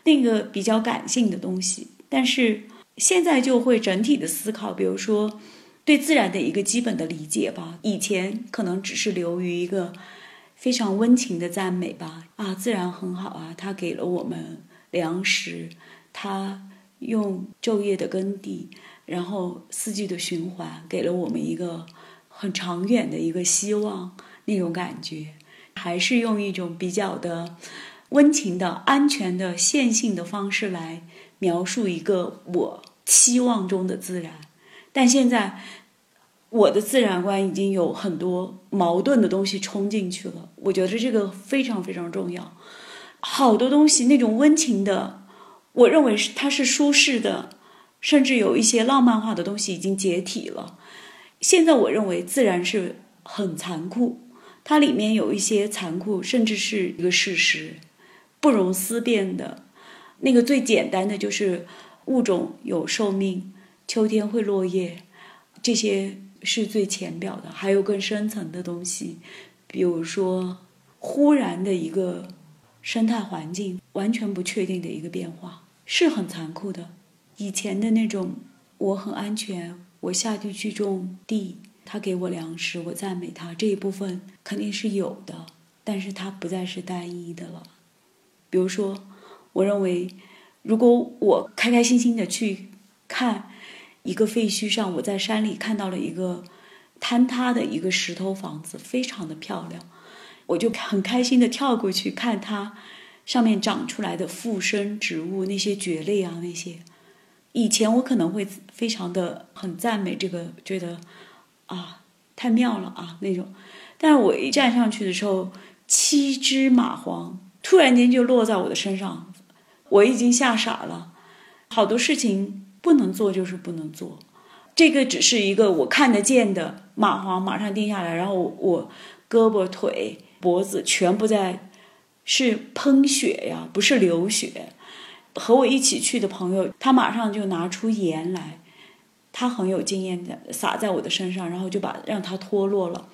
那个比较感性的东西。但是现在就会整体的思考，比如说。对自然的一个基本的理解吧，以前可能只是流于一个非常温情的赞美吧。啊，自然很好啊，它给了我们粮食，它用昼夜的耕地，然后四季的循环，给了我们一个很长远的一个希望那种感觉。还是用一种比较的温情的、安全的、线性的方式来描述一个我期望中的自然。但现在，我的自然观已经有很多矛盾的东西冲进去了。我觉得这个非常非常重要。好多东西那种温情的，我认为是它是舒适的，甚至有一些浪漫化的东西已经解体了。现在我认为自然是很残酷，它里面有一些残酷，甚至是一个事实，不容思辨的。那个最简单的就是物种有寿命。秋天会落叶，这些是最浅表的，还有更深层的东西，比如说忽然的一个生态环境完全不确定的一个变化，是很残酷的。以前的那种我很安全，我下地去种地，他给我粮食，我赞美他这一部分肯定是有的，但是它不再是单一的了。比如说，我认为如果我开开心心的去看。一个废墟上，我在山里看到了一个坍塌的一个石头房子，非常的漂亮，我就很开心的跳过去看它上面长出来的附生植物，那些蕨类啊那些。以前我可能会非常的很赞美这个，觉得啊太妙了啊那种，但是我一站上去的时候，七只蚂蟥突然间就落在我的身上，我已经吓傻了。好多事情不能做就是不能做，这个只是一个我看得见的蚂蟥马上定下来，然后我胳膊腿脖子全部在是喷血呀，不是流血。和我一起去的朋友，他马上就拿出盐来，他很有经验的撒在我的身上，然后就把让它脱落了。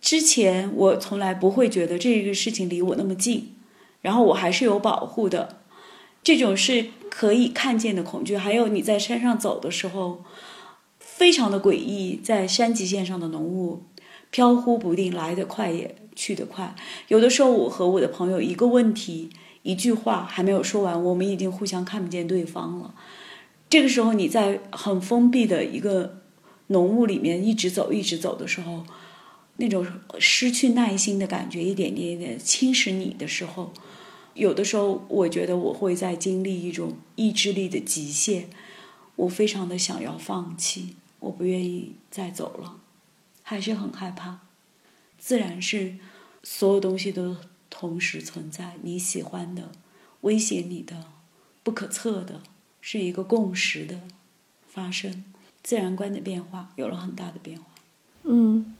之前我从来不会觉得这个事情离我那么近，然后我还是有保护的。这种是可以看见的恐惧，还有你在山上走的时候，非常的诡异，在山脊线上的浓雾飘忽不定，来得快也去得快。有的时候，我和我的朋友一个问题。一句话还没有说完，我们已经互相看不见对方了。这个时候，你在很封闭的一个浓雾里面一直走、一直走的时候，那种失去耐心的感觉，一点点、一点侵蚀你的时候，有的时候，我觉得我会在经历一种意志力的极限，我非常的想要放弃，我不愿意再走了，还是很害怕。自然是所有东西都。同时存在你喜欢的、威胁你的、不可测的，是一个共识的发生。自然观的变化有了很大的变化。嗯，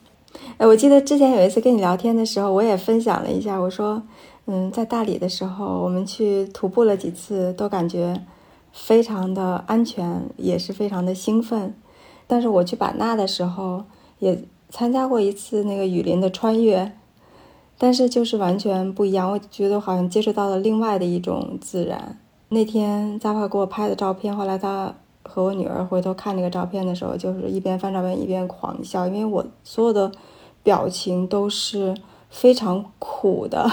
哎，我记得之前有一次跟你聊天的时候，我也分享了一下，我说，嗯，在大理的时候，我们去徒步了几次，都感觉非常的安全，也是非常的兴奋。但是我去版纳的时候，也参加过一次那个雨林的穿越。但是就是完全不一样，我觉得好像接触到了另外的一种自然。那天扎帕给我拍的照片，后来他和我女儿回头看那个照片的时候，就是一边翻照片一边狂笑，因为我所有的表情都是非常苦的。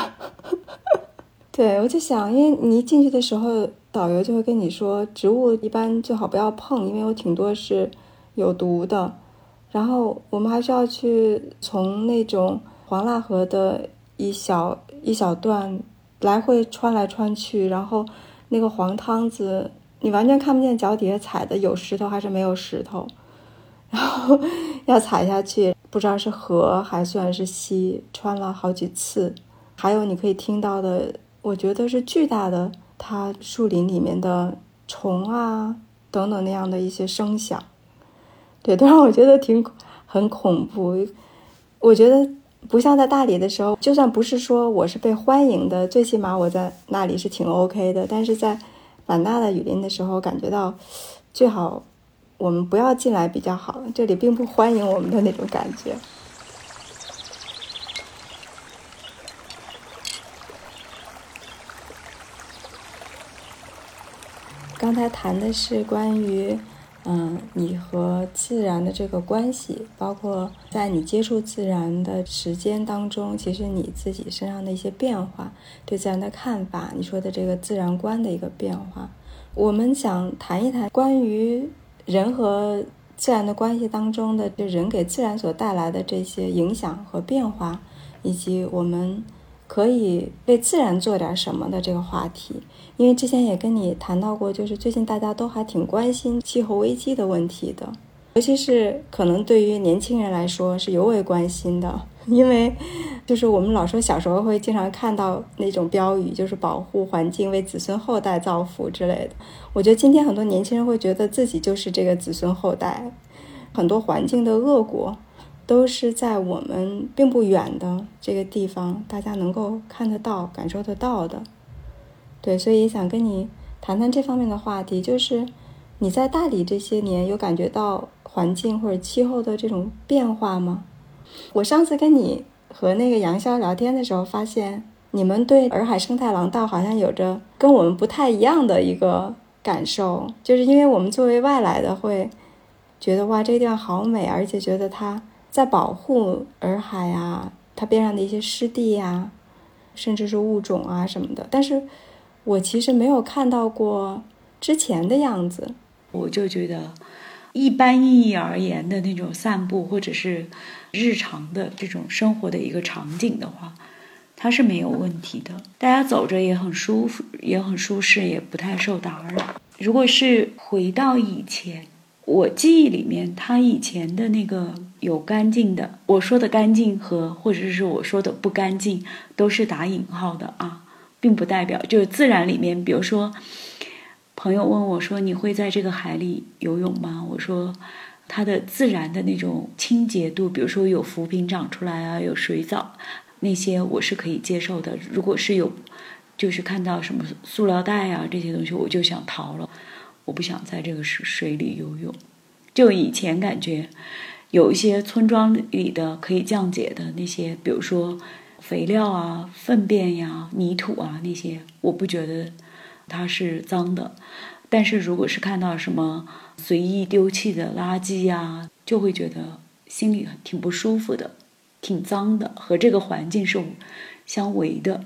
对，我就想，因为你一进去的时候，导游就会跟你说，植物一般最好不要碰，因为有挺多是有毒的。然后我们还是要去从那种黄蜡河的。一小一小段，来回穿来穿去，然后那个黄汤子，你完全看不见脚底下踩的有石头还是没有石头，然后 要踩下去，不知道是河还算是溪，穿了好几次。还有你可以听到的，我觉得是巨大的，它树林里面的虫啊等等那样的一些声响，对，都让我觉得挺很恐怖。我觉得。不像在大理的时候，就算不是说我是被欢迎的，最起码我在那里是挺 OK 的。但是在版纳的雨林的时候，感觉到最好我们不要进来比较好，这里并不欢迎我们的那种感觉。刚才谈的是关于。嗯，你和自然的这个关系，包括在你接触自然的时间当中，其实你自己身上的一些变化，对自然的看法，你说的这个自然观的一个变化，我们想谈一谈关于人和自然的关系当中的，就人给自然所带来的这些影响和变化，以及我们。可以为自然做点什么的这个话题，因为之前也跟你谈到过，就是最近大家都还挺关心气候危机的问题的，尤其是可能对于年轻人来说是尤为关心的，因为就是我们老说小时候会经常看到那种标语，就是保护环境，为子孙后代造福之类的。我觉得今天很多年轻人会觉得自己就是这个子孙后代，很多环境的恶果。都是在我们并不远的这个地方，大家能够看得到、感受得到的。对，所以也想跟你谈谈这方面的话题。就是你在大理这些年，有感觉到环境或者气候的这种变化吗？我上次跟你和那个杨潇聊天的时候，发现你们对洱海生态廊道好像有着跟我们不太一样的一个感受，就是因为我们作为外来的，会觉得哇，这个地方好美，而且觉得它。在保护洱海啊，它边上的一些湿地呀，甚至是物种啊什么的。但是，我其实没有看到过之前的样子。我就觉得，一般意义而言的那种散步或者是日常的这种生活的一个场景的话，它是没有问题的。大家走着也很舒服，也很舒适，也不太受打扰。如果是回到以前，我记忆里面，他以前的那个有干净的，我说的干净和或者是我说的不干净，都是打引号的啊，并不代表就是自然里面，比如说，朋友问我说：“你会在这个海里游泳吗？”我说：“它的自然的那种清洁度，比如说有浮萍长出来啊，有水藻，那些我是可以接受的。如果是有，就是看到什么塑料袋啊这些东西，我就想逃了。”我不想在这个水水里游泳，就以前感觉有一些村庄里的可以降解的那些，比如说肥料啊、粪便呀、泥土啊那些，我不觉得它是脏的。但是如果是看到什么随意丢弃的垃圾呀，就会觉得心里挺不舒服的，挺脏的，和这个环境是相违的、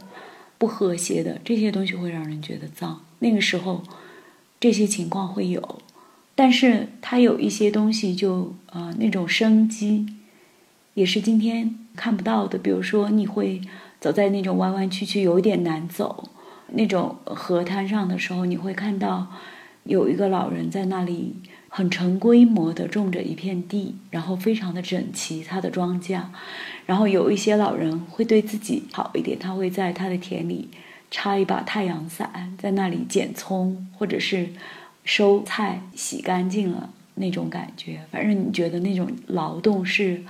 不和谐的。这些东西会让人觉得脏。那个时候。这些情况会有，但是它有一些东西就呃那种生机，也是今天看不到的。比如说，你会走在那种弯弯曲曲、有一点难走那种河滩上的时候，你会看到有一个老人在那里很成规模的种着一片地，然后非常的整齐他的庄稼。然后有一些老人会对自己好一点，他会在他的田里。插一把太阳伞，在那里捡葱，或者是收菜，洗干净了那种感觉。反正你觉得那种劳动是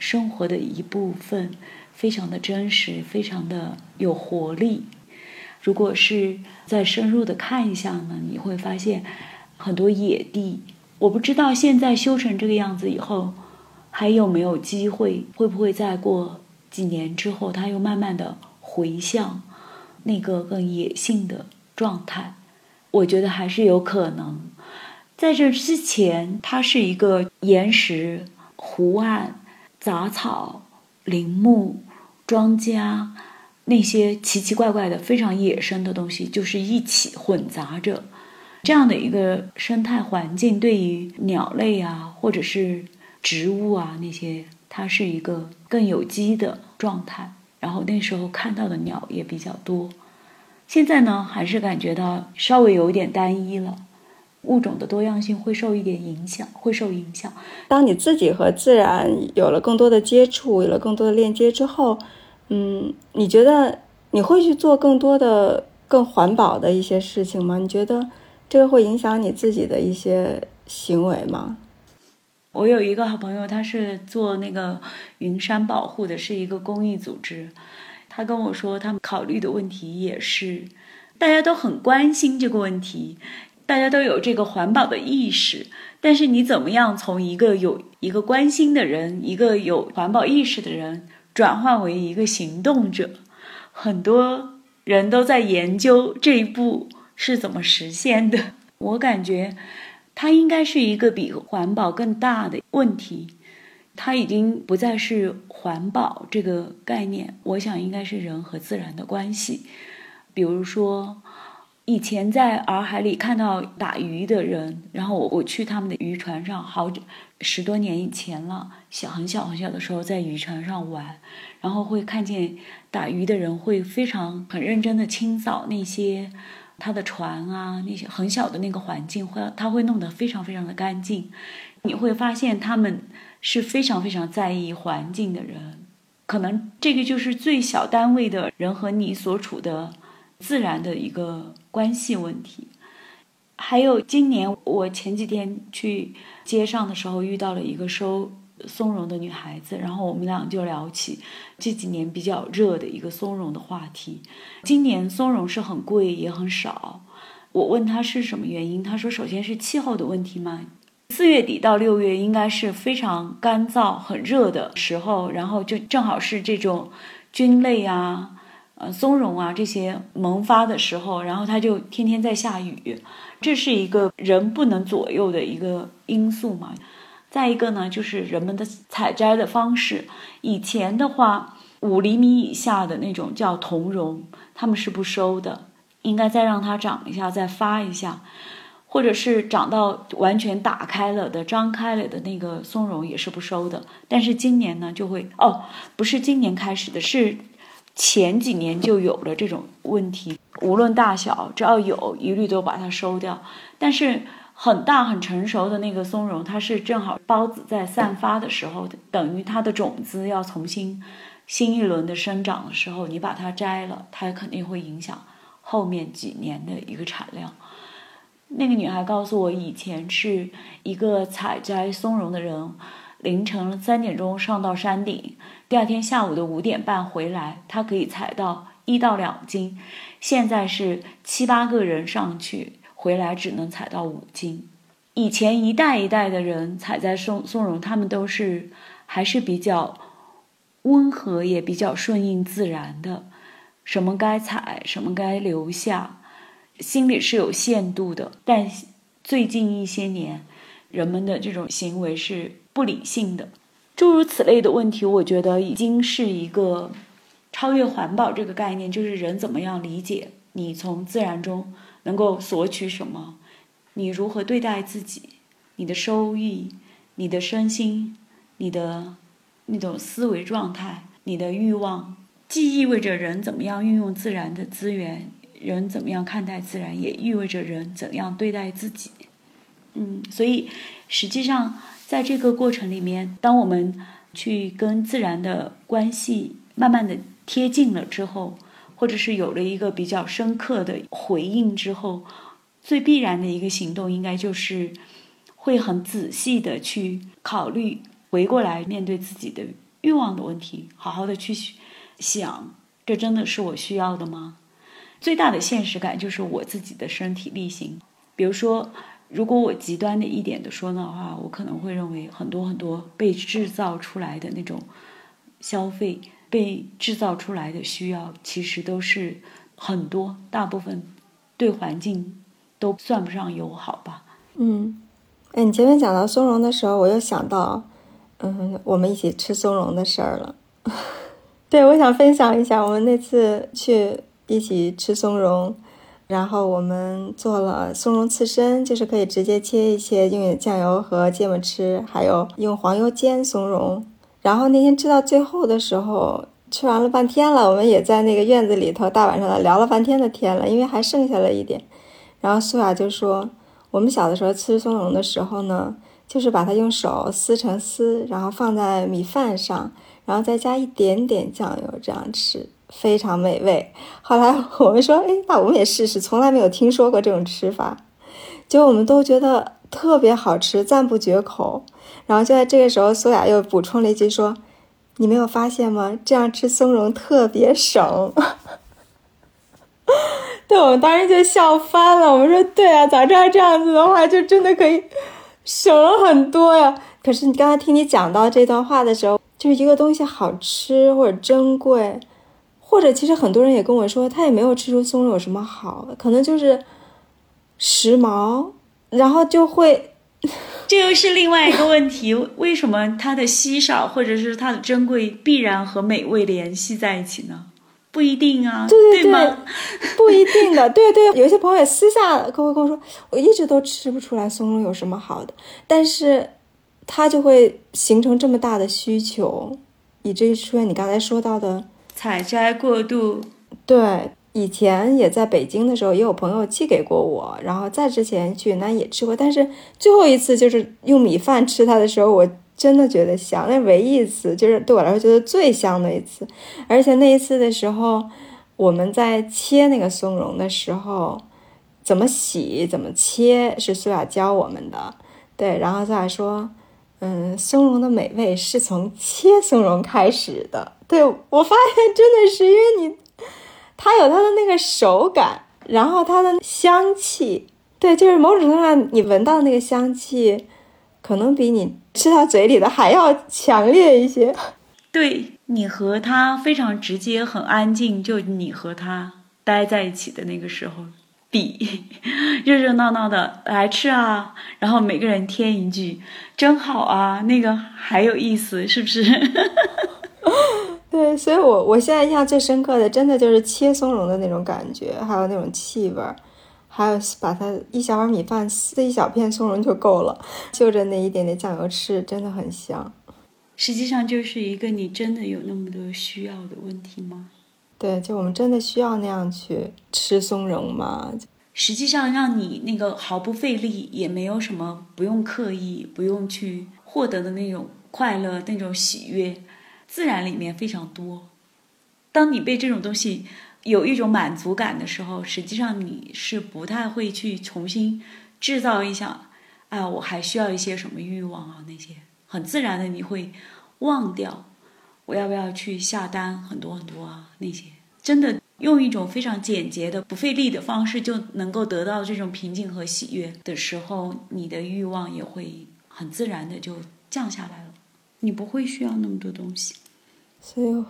生活的一部分，非常的真实，非常的有活力。如果是再深入的看一下呢，你会发现很多野地。我不知道现在修成这个样子以后，还有没有机会？会不会再过几年之后，它又慢慢的回向？那个更野性的状态，我觉得还是有可能。在这之前，它是一个岩石、湖岸、杂草、林木、庄稼，那些奇奇怪怪的、非常野生的东西，就是一起混杂着。这样的一个生态环境，对于鸟类啊，或者是植物啊那些，它是一个更有机的状态。然后那时候看到的鸟也比较多，现在呢还是感觉到稍微有一点单一了，物种的多样性会受一点影响，会受影响。当你自己和自然有了更多的接触，有了更多的链接之后，嗯，你觉得你会去做更多的更环保的一些事情吗？你觉得这个会影响你自己的一些行为吗？我有一个好朋友，他是做那个云山保护的，是一个公益组织。他跟我说，他们考虑的问题也是，大家都很关心这个问题，大家都有这个环保的意识。但是你怎么样从一个有一个关心的人，一个有环保意识的人，转换为一个行动者？很多人都在研究这一步是怎么实现的。我感觉。它应该是一个比环保更大的问题，它已经不再是环保这个概念。我想应该是人和自然的关系。比如说，以前在洱海里看到打鱼的人，然后我我去他们的渔船上，好十多年以前了，小很小很小的时候在渔船上玩，然后会看见打鱼的人会非常很认真的清扫那些。他的船啊，那些很小的那个环境，会他会弄得非常非常的干净。你会发现他们是非常非常在意环境的人。可能这个就是最小单位的人和你所处的自然的一个关系问题。还有今年我前几天去街上的时候遇到了一个收。松茸的女孩子，然后我们俩就聊起这几年比较热的一个松茸的话题。今年松茸是很贵也很少，我问她是什么原因，她说首先是气候的问题嘛，四月底到六月应该是非常干燥很热的时候，然后就正好是这种菌类啊、呃松茸啊这些萌发的时候，然后它就天天在下雨，这是一个人不能左右的一个因素嘛。再一个呢，就是人们的采摘的方式。以前的话，五厘米以下的那种叫同茸，他们是不收的，应该再让它长一下，再发一下，或者是长到完全打开了的、张开了的那个松茸也是不收的。但是今年呢，就会哦，不是今年开始的，是前几年就有了这种问题，无论大小，只要有一律都把它收掉。但是。很大很成熟的那个松茸，它是正好孢子在散发的时候，等于它的种子要重新新一轮的生长的时候，你把它摘了，它肯定会影响后面几年的一个产量。那个女孩告诉我，以前是一个采摘松茸的人，凌晨三点钟上到山顶，第二天下午的五点半回来，他可以采到一到两斤。现在是七八个人上去，回来只能采到五斤。以前一代一代的人采摘松松茸，他们都是还是比较温和，也比较顺应自然的，什么该采，什么该留下。心里是有限度的，但最近一些年，人们的这种行为是不理性的，诸如此类的问题，我觉得已经是一个超越环保这个概念，就是人怎么样理解你从自然中能够索取什么，你如何对待自己，你的收益，你的身心，你的那种思维状态，你的欲望，既意味着人怎么样运用自然的资源。人怎么样看待自然，也意味着人怎样对待自己。嗯，所以实际上在这个过程里面，当我们去跟自然的关系慢慢的贴近了之后，或者是有了一个比较深刻的回应之后，最必然的一个行动，应该就是会很仔细的去考虑，回过来面对自己的欲望的问题，好好的去想，这真的是我需要的吗？最大的现实感就是我自己的身体力行。比如说，如果我极端的一点的说的话，我可能会认为很多很多被制造出来的那种消费、被制造出来的需要，其实都是很多大部分对环境都算不上友好吧。嗯，哎，你前面讲到松茸的时候，我又想到，嗯，我们一起吃松茸的事儿了。对，我想分享一下我们那次去。一起吃松茸，然后我们做了松茸刺身，就是可以直接切一切，用酱油和芥末吃，还有用黄油煎松茸。然后那天吃到最后的时候，吃完了半天了，我们也在那个院子里头大晚上的聊了半天的天了，因为还剩下了一点。然后苏雅就说，我们小的时候吃松茸的时候呢，就是把它用手撕成丝，然后放在米饭上，然后再加一点点酱油，这样吃。非常美味。后来我们说，哎，那我们也试试，从来没有听说过这种吃法，结果我们都觉得特别好吃，赞不绝口。然后就在这个时候，苏雅又补充了一句说：“你没有发现吗？这样吃松茸特别省。”对，我们当时就笑翻了。我们说：“对啊，早知道这样子的话，就真的可以省了很多呀。”可是你刚才听你讲到这段话的时候，就是一个东西好吃或者珍贵。或者其实很多人也跟我说，他也没有吃出松茸有什么好，可能就是时髦，然后就会，这又是另外一个问题，为什么它的稀少或者是它的珍贵必然和美味联系在一起呢？不一定啊，对对对，不一定的，对对，有些朋友也私下跟我跟我说，我一直都吃不出来松茸有什么好的，但是它就会形成这么大的需求，以至于出现你刚才说到的。采摘过度，对，以前也在北京的时候，也有朋友寄给过我，然后在之前去云南也吃过，但是最后一次就是用米饭吃它的时候，我真的觉得香，那唯一一次，就是对我来说觉得最香的一次，而且那一次的时候，我们在切那个松茸的时候，怎么洗，怎么切，是苏雅教我们的，对，然后苏雅说。嗯，松茸的美味是从切松茸开始的。对我发现真的是因为你，它有它的那个手感，然后它的香气，对，就是某种程度上你闻到那个香气，可能比你吃到嘴里的还要强烈一些。对你和它非常直接，很安静，就你和它待在一起的那个时候。比 热热闹闹的来吃啊，然后每个人添一句“真好啊”，那个还有意思，是不是？对，所以我我现在印象最深刻的，真的就是切松茸的那种感觉，还有那种气味儿，还有把它一小碗米饭撕一小片松茸就够了，就着那一点点酱油吃，真的很香。实际上就是一个你真的有那么多需要的问题吗？对，就我们真的需要那样去吃松茸吗？实际上让你那个毫不费力，也没有什么不用刻意、不用去获得的那种快乐、那种喜悦，自然里面非常多。当你被这种东西有一种满足感的时候，实际上你是不太会去重新制造一下，啊，我还需要一些什么欲望啊？那些很自然的你会忘掉，我要不要去下单很多很多啊？那些真的。用一种非常简洁的、不费力的方式，就能够得到这种平静和喜悦的时候，你的欲望也会很自然的就降下来。你不会需要那么多东西。所以，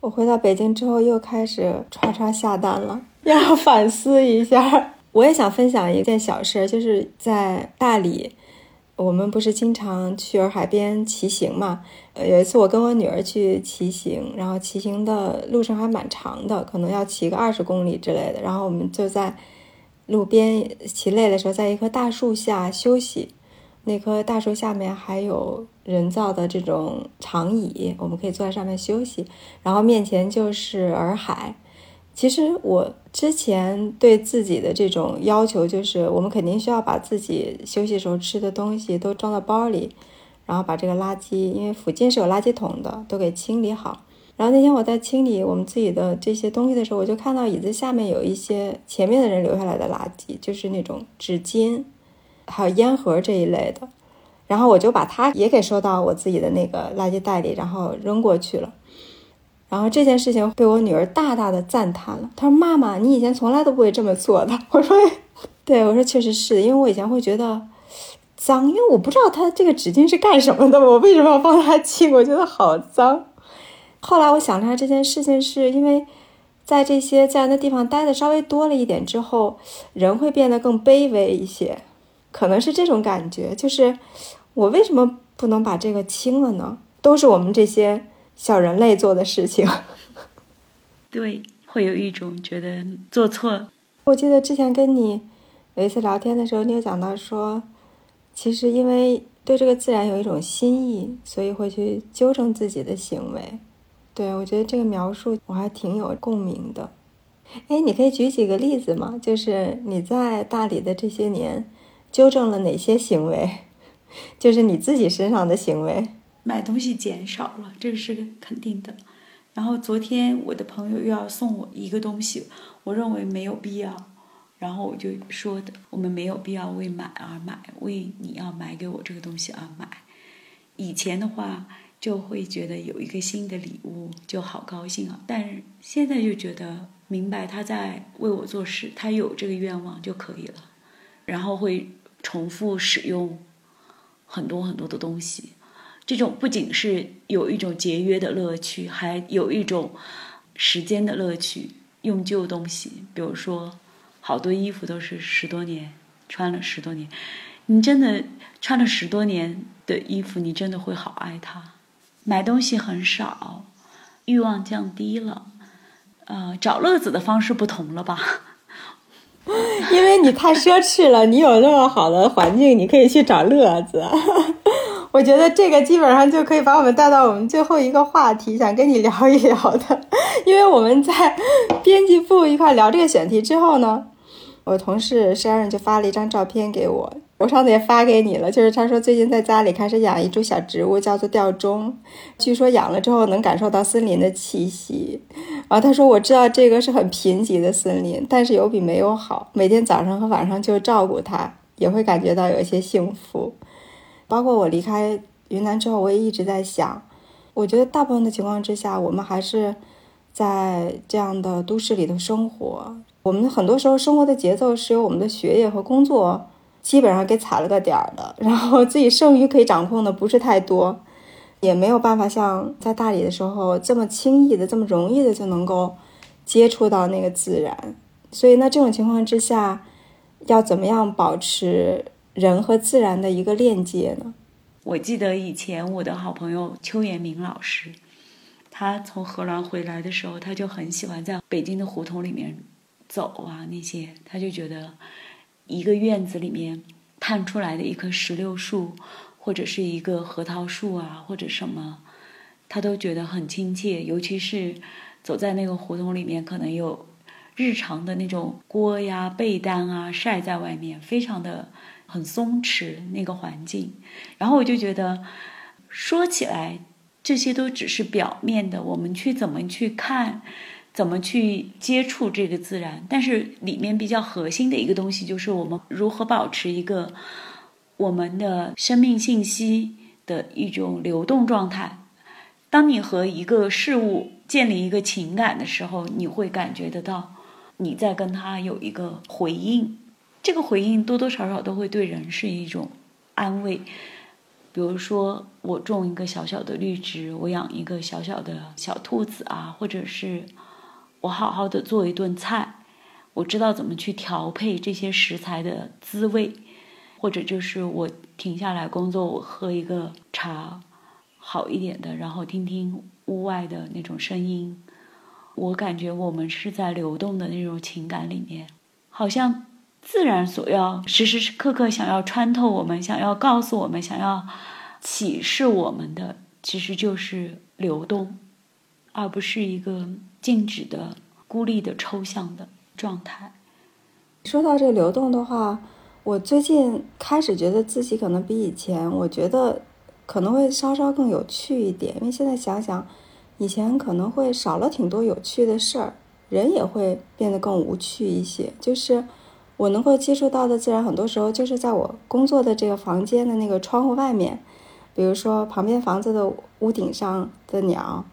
我回到北京之后，又开始刷刷下单了，要反思一下。我也想分享一件小事，就是在大理。我们不是经常去洱海边骑行嘛？呃，有一次我跟我女儿去骑行，然后骑行的路程还蛮长的，可能要骑个二十公里之类的。然后我们就在路边骑累的时候，在一棵大树下休息。那棵大树下面还有人造的这种长椅，我们可以坐在上面休息。然后面前就是洱海。其实我之前对自己的这种要求就是，我们肯定需要把自己休息时候吃的东西都装到包里，然后把这个垃圾，因为附近是有垃圾桶的，都给清理好。然后那天我在清理我们自己的这些东西的时候，我就看到椅子下面有一些前面的人留下来的垃圾，就是那种纸巾，还有烟盒这一类的。然后我就把它也给收到我自己的那个垃圾袋里，然后扔过去了。然后这件事情被我女儿大大的赞叹了。她说：“妈妈，你以前从来都不会这么做的。”我说：“对，我说确实是因为我以前会觉得脏，因为我不知道它这个纸巾是干什么的，我为什么要帮它清？我觉得好脏。后来我想了下，这件事情是因为在这些自然的地方待的稍微多了一点之后，人会变得更卑微一些，可能是这种感觉。就是我为什么不能把这个清了呢？都是我们这些。”小人类做的事情，对，会有一种觉得做错。我记得之前跟你有一次聊天的时候，你有讲到说，其实因为对这个自然有一种心意，所以会去纠正自己的行为。对我觉得这个描述我还挺有共鸣的。哎，你可以举几个例子吗？就是你在大理的这些年，纠正了哪些行为？就是你自己身上的行为。买东西减少了，这个是肯定的。然后昨天我的朋友又要送我一个东西，我认为没有必要，然后我就说的，我们没有必要为买而买，为你要买给我这个东西而买。以前的话就会觉得有一个新的礼物就好高兴啊，但是现在就觉得明白他在为我做事，他有这个愿望就可以了。然后会重复使用很多很多的东西。这种不仅是有一种节约的乐趣，还有一种时间的乐趣。用旧东西，比如说，好多衣服都是十多年穿了十多年，你真的穿了十多年的衣服，你真的会好爱它。买东西很少，欲望降低了，呃，找乐子的方式不同了吧？因为你太奢侈了，你有那么好的环境，你可以去找乐子。我觉得这个基本上就可以把我们带到我们最后一个话题，想跟你聊一聊的。因为我们在编辑部一块聊这个选题之后呢，我同事 Sharon 就发了一张照片给我，我上次也发给你了。就是他说最近在家里开始养一株小植物，叫做吊钟，据说养了之后能感受到森林的气息。然后他说我知道这个是很贫瘠的森林，但是有比没有好。每天早上和晚上就照顾它，也会感觉到有一些幸福。包括我离开云南之后，我也一直在想，我觉得大部分的情况之下，我们还是在这样的都市里头生活。我们很多时候生活的节奏是由我们的学业和工作基本上给踩了个点儿的，然后自己剩余可以掌控的不是太多，也没有办法像在大理的时候这么轻易的、这么容易的就能够接触到那个自然。所以，那这种情况之下，要怎么样保持？人和自然的一个链接呢？我记得以前我的好朋友邱延明老师，他从荷兰回来的时候，他就很喜欢在北京的胡同里面走啊，那些他就觉得一个院子里面探出来的一棵石榴树，或者是一个核桃树啊，或者什么，他都觉得很亲切。尤其是走在那个胡同里面，可能有日常的那种锅呀、被单啊晒在外面，非常的很松弛那个环境。然后我就觉得，说起来这些都只是表面的，我们去怎么去看，怎么去接触这个自然，但是里面比较核心的一个东西就是我们如何保持一个我们的生命信息的一种流动状态。当你和一个事物建立一个情感的时候，你会感觉得到。你在跟他有一个回应，这个回应多多少少都会对人是一种安慰。比如说，我种一个小小的绿植，我养一个小小的小兔子啊，或者是我好好的做一顿菜，我知道怎么去调配这些食材的滋味，或者就是我停下来工作，我喝一个茶，好一点的，然后听听屋外的那种声音。我感觉我们是在流动的那种情感里面，好像自然所要时时刻刻想要穿透我们，想要告诉我们，想要启示我们的，其实就是流动，而不是一个静止的、孤立的、抽象的状态。说到这个流动的话，我最近开始觉得自己可能比以前，我觉得可能会稍稍更有趣一点，因为现在想想。以前可能会少了挺多有趣的事儿，人也会变得更无趣一些。就是我能够接触到的自然，很多时候就是在我工作的这个房间的那个窗户外面，比如说旁边房子的屋顶上的鸟，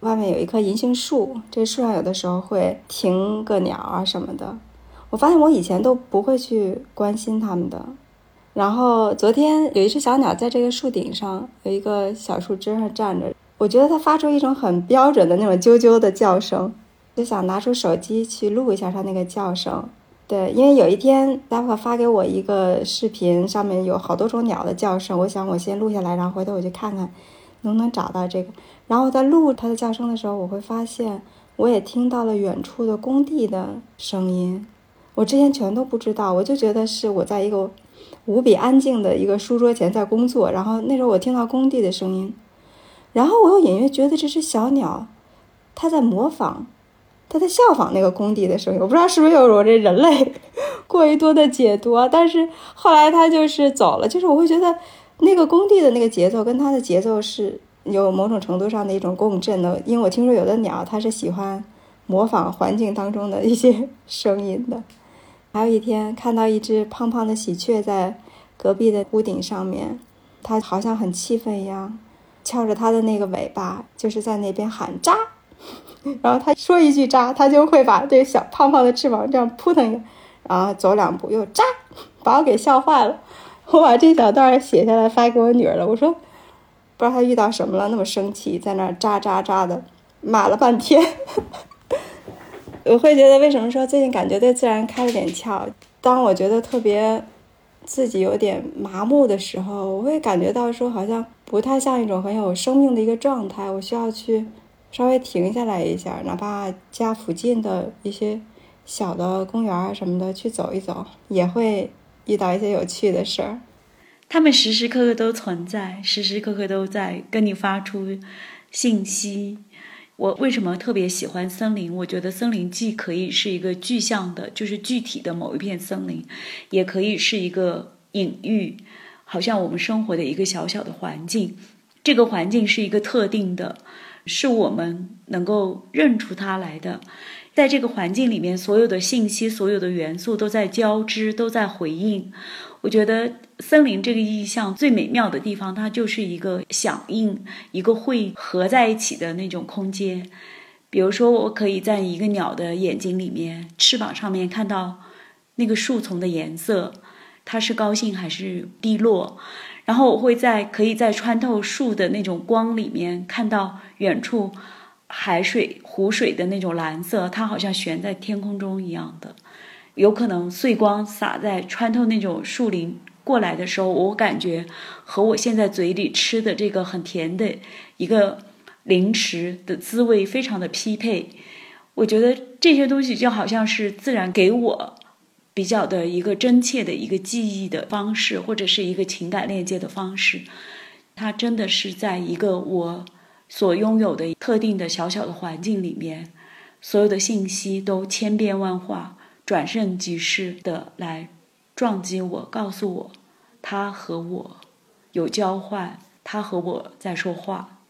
外面有一棵银杏树，这树上有的时候会停个鸟啊什么的。我发现我以前都不会去关心它们的。然后昨天有一只小鸟在这个树顶上，有一个小树枝上站着。我觉得它发出一种很标准的那种啾啾的叫声，就想拿出手机去录一下它那个叫声。对，因为有一天 d a v 发给我一个视频，上面有好多种鸟的叫声，我想我先录下来，然后回头我去看看能不能找到这个。然后在录它的叫声的时候，我会发现我也听到了远处的工地的声音，我之前全都不知道，我就觉得是我在一个无比安静的一个书桌前在工作，然后那时候我听到工地的声音。然后我又隐约觉得这只小鸟，它在模仿，它在效仿那个工地的声音。我不知道是不是有我这人类过于多的解读，但是后来它就是走了。就是我会觉得那个工地的那个节奏跟它的节奏是有某种程度上的一种共振的。因为我听说有的鸟它是喜欢模仿环境当中的一些 声音的。还有一天看到一只胖胖的喜鹊在隔壁的屋顶上面，它好像很气愤一样。翘着它的那个尾巴，就是在那边喊喳，然后他说一句喳，他就会把这个小胖胖的翅膀这样扑腾一，然后走两步又喳，把我给笑坏了。我把这小段写下来发给我女儿了，我说不知道他遇到什么了，那么生气，在那儿喳喳喳的骂了半天。我会觉得为什么说最近感觉对自然开了点窍？当我觉得特别。自己有点麻木的时候，我会感觉到说好像不太像一种很有生命的一个状态。我需要去稍微停下来一下，哪怕家附近的一些小的公园啊什么的去走一走，也会遇到一些有趣的事儿。他们时时刻刻都存在，时时刻刻都在跟你发出信息。我为什么特别喜欢森林？我觉得森林既可以是一个具象的，就是具体的某一片森林，也可以是一个隐喻，好像我们生活的一个小小的环境。这个环境是一个特定的，是我们能够认出它来的。在这个环境里面，所有的信息、所有的元素都在交织，都在回应。我觉得森林这个意象最美妙的地方，它就是一个响应、一个汇合在一起的那种空间。比如说，我可以在一个鸟的眼睛里面、翅膀上面看到那个树丛的颜色，它是高兴还是低落。然后我会在可以在穿透树的那种光里面看到远处海水、湖水的那种蓝色，它好像悬在天空中一样的。有可能碎光洒在穿透那种树林过来的时候，我感觉和我现在嘴里吃的这个很甜的一个零食的滋味非常的匹配。我觉得这些东西就好像是自然给我比较的一个真切的一个记忆的方式，或者是一个情感链接的方式。它真的是在一个我所拥有的特定的小小的环境里面。所有的信息都千变万化，转瞬即逝的来撞击我，告诉我他和我有交换，他和我在说话，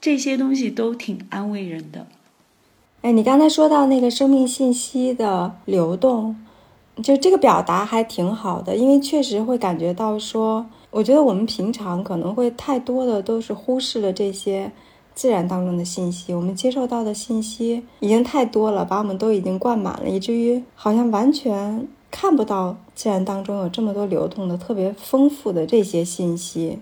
这些东西都挺安慰人的。哎，你刚才说到那个生命信息的流动，就这个表达还挺好的，因为确实会感觉到说，我觉得我们平常可能会太多的都是忽视了这些自然当中的信息，我们接受到的信息已经太多了，把我们都已经灌满了，以至于好像完全看不到自然当中有这么多流动的、特别丰富的这些信息。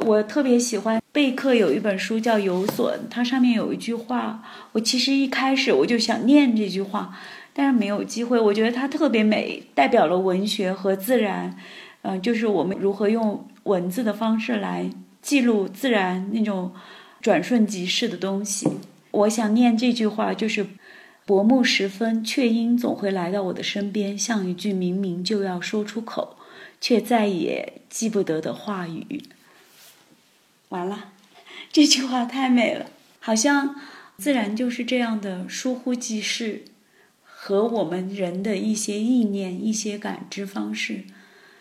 我特别喜欢贝克有一本书叫《有所》，它上面有一句话，我其实一开始我就想念这句话，但是没有机会。我觉得它特别美，代表了文学和自然，嗯，就是我们如何用文字的方式来记录自然那种转瞬即逝的东西。我想念这句话，就是“薄暮时分，雀鹰总会来到我的身边，像一句明明就要说出口，却再也记不得的话语。”完了，这句话太美了，好像自然就是这样的疏忽即逝，和我们人的一些意念、一些感知方式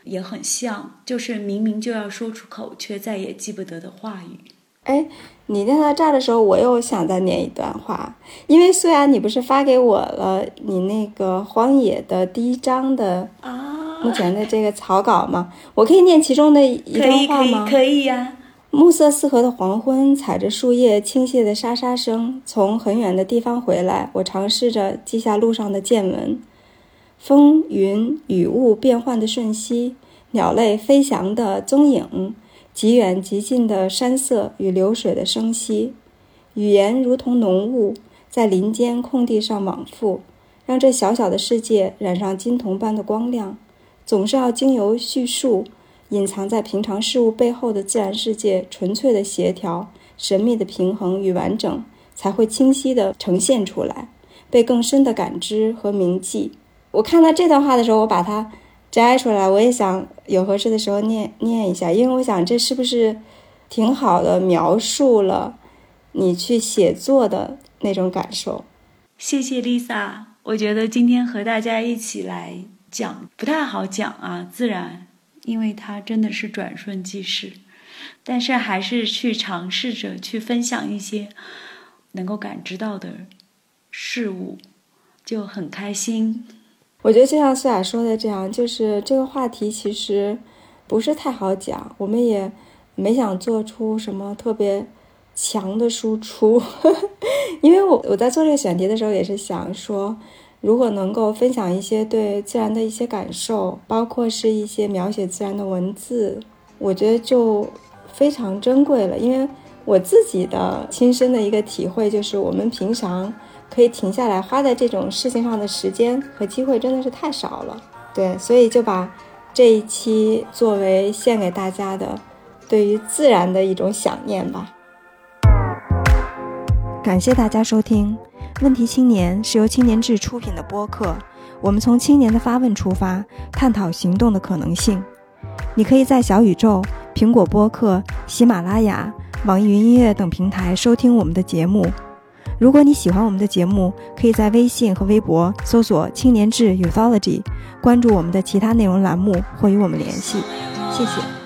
也很像，就是明明就要说出口，却再也记不得的话语。哎，你念到这儿的时候，我又想再念一段话，因为虽然你不是发给我了你那个荒野的第一章的啊，目前的这个草稿吗？我可以念其中的一段话吗？可以呀。暮色四合的黄昏，踩着树叶倾泻的沙沙声，从很远的地方回来。我尝试着记下路上的见闻：风、云、雨雾变幻的瞬息，鸟类飞翔的踪影，极远极近的山色与流水的声息。语言如同浓雾，在林间空地上往复，让这小小的世界染上金铜般的光亮。总是要经由叙述。隐藏在平常事物背后的自然世界，纯粹的协调、神秘的平衡与完整，才会清晰地呈现出来，被更深的感知和铭记。我看到这段话的时候，我把它摘出来，我也想有合适的时候念念一下，因为我想这是不是挺好的描述了你去写作的那种感受？谢谢 Lisa，我觉得今天和大家一起来讲不太好讲啊，自然。因为它真的是转瞬即逝，但是还是去尝试着去分享一些能够感知到的事物，就很开心。我觉得就像苏雅说的这样，就是这个话题其实不是太好讲，我们也没想做出什么特别强的输出，因为我我在做这个选题的时候也是想说。如果能够分享一些对自然的一些感受，包括是一些描写自然的文字，我觉得就非常珍贵了。因为我自己的亲身的一个体会就是，我们平常可以停下来花在这种事情上的时间和机会真的是太少了。对，所以就把这一期作为献给大家的对于自然的一种想念吧。感谢大家收听。问题青年是由青年志出品的播客，我们从青年的发问出发，探讨行动的可能性。你可以在小宇宙、苹果播客、喜马拉雅、网易云音乐等平台收听我们的节目。如果你喜欢我们的节目，可以在微信和微博搜索“青年志 Uthology”，关注我们的其他内容栏目或与我们联系。谢谢。